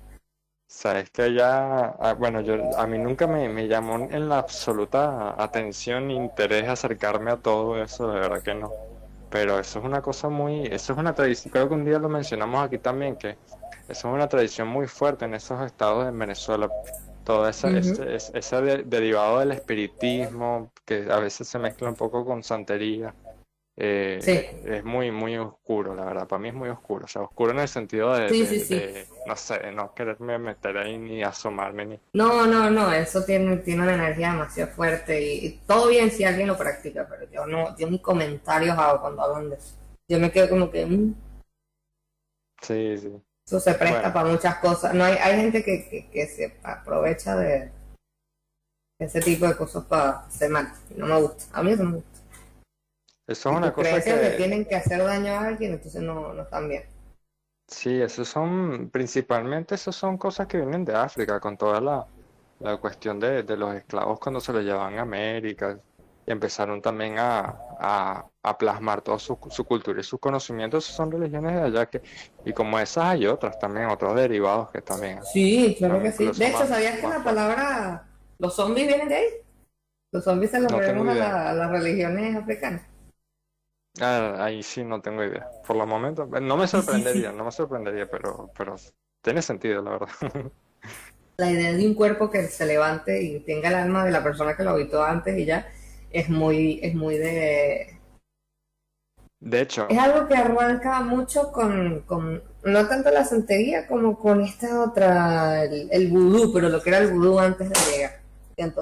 Sabes que ya, ah, bueno, yo a mí nunca me, me llamó en la absoluta atención ni interés acercarme a todo eso, de verdad que no. Pero eso es una cosa muy, eso es una tradición, creo que un día lo mencionamos aquí también, que eso es una tradición muy fuerte en esos estados de Venezuela todo ese, ese, derivado del espiritismo que a veces se mezcla un poco con santería. Eh, es muy, muy oscuro, la verdad. Para mí es muy oscuro. O sea, oscuro en el sentido de, no sé, no quererme meter ahí ni asomarme ni. No, no, no. Eso tiene, tiene una energía demasiado fuerte y, todo bien si alguien lo practica, pero yo no, yo ni comentarios hago cuando hablan de eso. Yo me quedo como que. Mm". Sí, sí. Eso se presta para muchas cosas. No hay, hay gente que, que, se aprovecha de ese tipo de cosas para hacer mal. No me gusta. A mí eso me gusta. Eso es una cosa que... tienen que hacer daño a alguien, entonces no, no están bien. Sí, eso son, principalmente, eso son cosas que vienen de África, con toda la, la cuestión de, de, los esclavos cuando se los llevan a América, y empezaron también a, a, a plasmar toda su, su, cultura y sus conocimientos, son religiones de allá, que, y como esas hay otras también, otros derivados que también. Sí, claro que sí. De hecho, ¿sabías que la palabra, los zombies vienen de ahí? Los zombies se los debemos a, a las religiones africanas. Ah, ahí sí no tengo idea. Por los momentos, no me sorprendería, no me sorprendería, pero, pero tiene sentido, la verdad. La idea de un cuerpo que se levante y tenga el alma de la persona que lo habitó antes y ya es muy, es muy de. De hecho. Es algo que arranca mucho con, con no tanto la santería como con esta otra, el, el vudú, pero lo que era el vudú antes de llegar.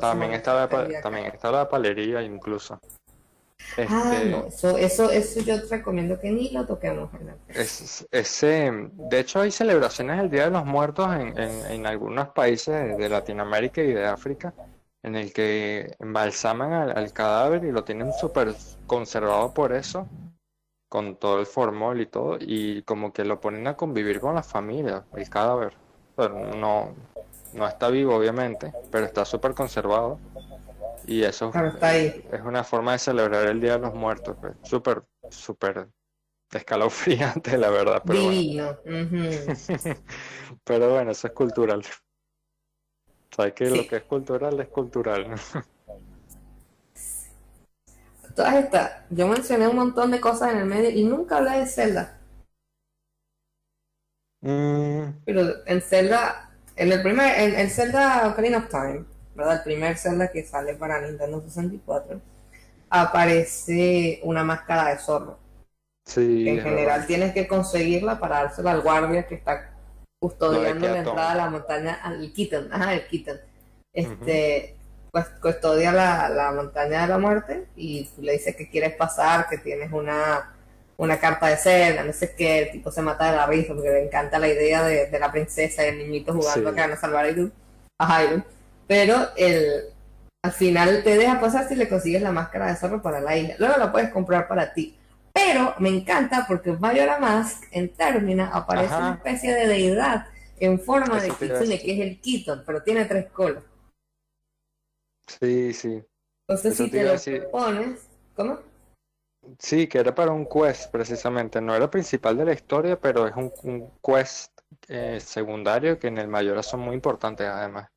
también está también está la palería incluso. Ah, este, no, eso, eso, eso yo te recomiendo que ni lo toquemos. Es, ese, de hecho, hay celebraciones del Día de los Muertos en, en, algunos países de Latinoamérica y de África, en el que embalsaman al, cadáver y lo tienen súper conservado por eso, con todo el formol y todo, y como que lo ponen a convivir con la familia, el cadáver. no, no está vivo, obviamente, pero está súper conservado y eso es una forma de celebrar el Día de los Muertos, pues, súper, súper escalofriante, la verdad. Pero Divino. Bueno. pero bueno, eso es cultural. Sabes que lo que es cultural es cultural. Todas estas, yo mencioné un montón de cosas en el medio y nunca hablé de Zelda. Mm. Pero en Zelda, en el primer, en, en Zelda Ocarina of Time, el primer Zelda que sale para Nintendo 64, aparece una máscara de zorro. Sí, en general tienes que conseguirla para dársela al guardia que está custodiando la entrada a la montaña, al Kitten, ajá, el Kitten. Este, pues custodia la, la, montaña de la muerte y le dices que quieres pasar, que tienes una, una carta de Zelda, no sé qué, el tipo se mata de la risa porque le encanta la idea de, de la princesa y el niñito jugando que van a salvar a Hyrule. Pero el, al final te deja pasar si le consigues la máscara de zorro para la isla. Luego la puedes comprar para ti. Pero me encanta porque Majora Mask en Termina aparece una especie de deidad en forma de kitsune, que es el Kiton, pero tiene tres colas. Sí, sí. Entonces si te, lo pones, ¿cómo? Sí, que era para un quest precisamente. No era principal de la historia, pero es un, quest eh, secundario que en el Mayora son muy importantes además.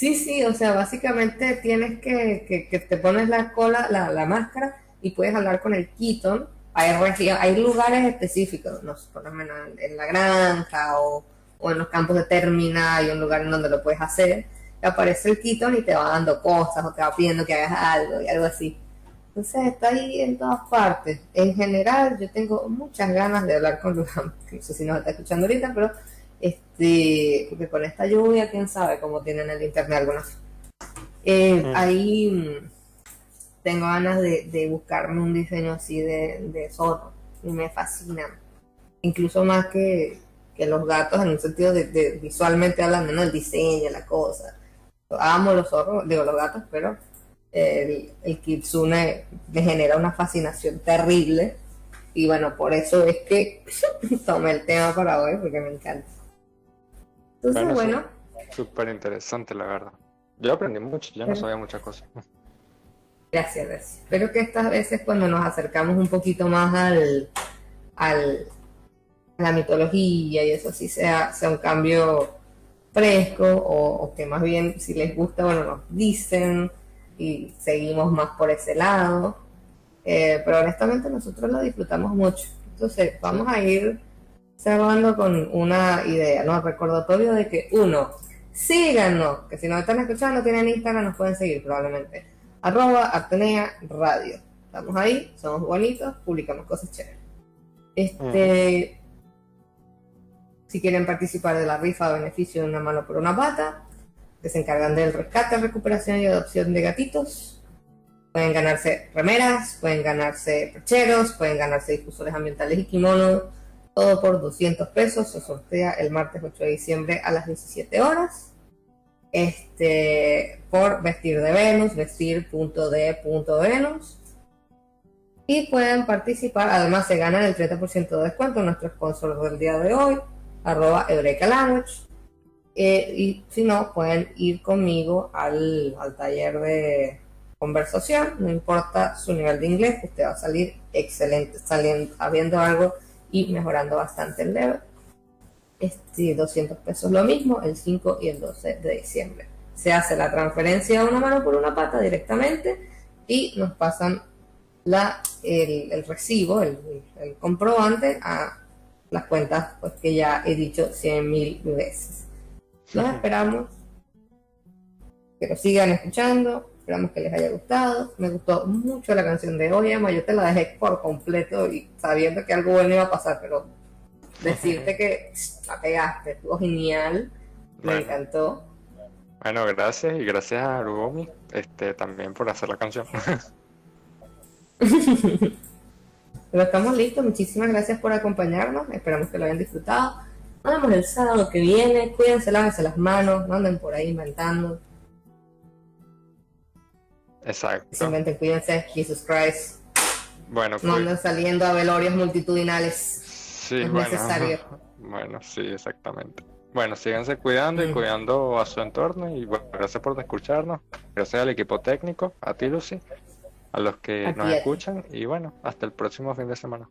Sí, sí, o sea, básicamente tienes que, que, te pones la cola, la, la, máscara y puedes hablar con el Keaton. Hay, hay lugares específicos, no sé, por lo menos en, la granja o, o, en los campos de Termina hay un lugar en donde lo puedes hacer. Te aparece el Keaton y te va dando cosas o te va pidiendo que hagas algo y algo así. Entonces está ahí en todas partes. En general, yo tengo muchas ganas de hablar con Lujan, no sé si nos está escuchando ahorita, pero este, porque con esta lluvia, quién sabe cómo tienen el internet algunos. Eh, mm. Ahí mm, tengo ganas de, buscarme un diseño así de, de zorro y me fascinan. Incluso más que, los gatos en un sentido de, visualmente hablando, ¿no? El diseño, la cosa. Amo los zorros, digo los gatos, pero el, el kitsune me genera una fascinación terrible. Y bueno, por eso es que tomé el tema para hoy, porque me encanta. Entonces, bueno. Súper interesante, la verdad. Yo aprendí mucho, yo no sabía muchas cosas. Gracias, gracias. Espero que estas veces cuando nos acercamos un poquito más al, al a la mitología y eso sí sea, sea un cambio fresco o, que más bien si les gusta, bueno, nos dicen y seguimos más por ese lado. Eh, pero honestamente nosotros lo disfrutamos mucho. Entonces vamos a ir cerrando con una idea, ¿no? Recordatorio de que, uno, síganos, que si nos están escuchando, tienen Instagram, nos pueden seguir probablemente. Arroba Atenea Radio. Estamos ahí, somos bonitos, publicamos cosas chéveres. Este, Si quieren participar de la rifa a beneficio de una mano por una pata, que se encargan del rescate, recuperación y adopción de gatitos. Pueden ganarse remeras, pueden ganarse percheros, pueden ganarse difusores ambientales y kimonos, todo por 200 pesos. Se sortea el martes 8 de diciembre a las 17 horas. Este, por vestir de Venus, vestir.de.venus. Y pueden participar, además se ganan el 30% de descuento en nuestro sponsor del día de hoy, arroba Eureka Language. Eh, y si no, pueden ir conmigo al, al taller de conversación, no importa su nivel de inglés, usted va a salir excelente, saliendo, habiendo algo y mejorando bastante el level. Este, 200 pesos lo mismo, el 5 y el 12 de diciembre. Se hace la transferencia de una mano por una pata directamente y nos pasan la, el, el recibo, el, el, comprobante a las cuentas pues, que ya he dicho 100 mil veces. Los esperamos. Que lo sigan escuchando. Esperamos que les haya gustado. Me gustó mucho la canción de hoy, Emma. Yo te la dejé por completo y sabiendo que algo bueno iba a pasar, pero decirte que la pegaste, estuvo genial. Me Bueno. encantó. Bueno, gracias y gracias a Rugomi este, también por hacer la canción. Pero estamos listos. Muchísimas gracias por acompañarnos. Esperamos que lo hayan disfrutado. Nos vemos el sábado que viene. Cuídense, lávense las manos. No anden por ahí inventando. Exacto. Simplemente cuídense. Jesus Christ. Bueno, No anden saliendo a velorios multitudinales. sí, es bueno. necesario. Bueno, sí, exactamente. Bueno, síganse cuidando y cuidando a su entorno y bueno, gracias por escucharnos. Gracias al equipo técnico, a ti Lucy, a los que nos escuchan y bueno, hasta el próximo fin de semana.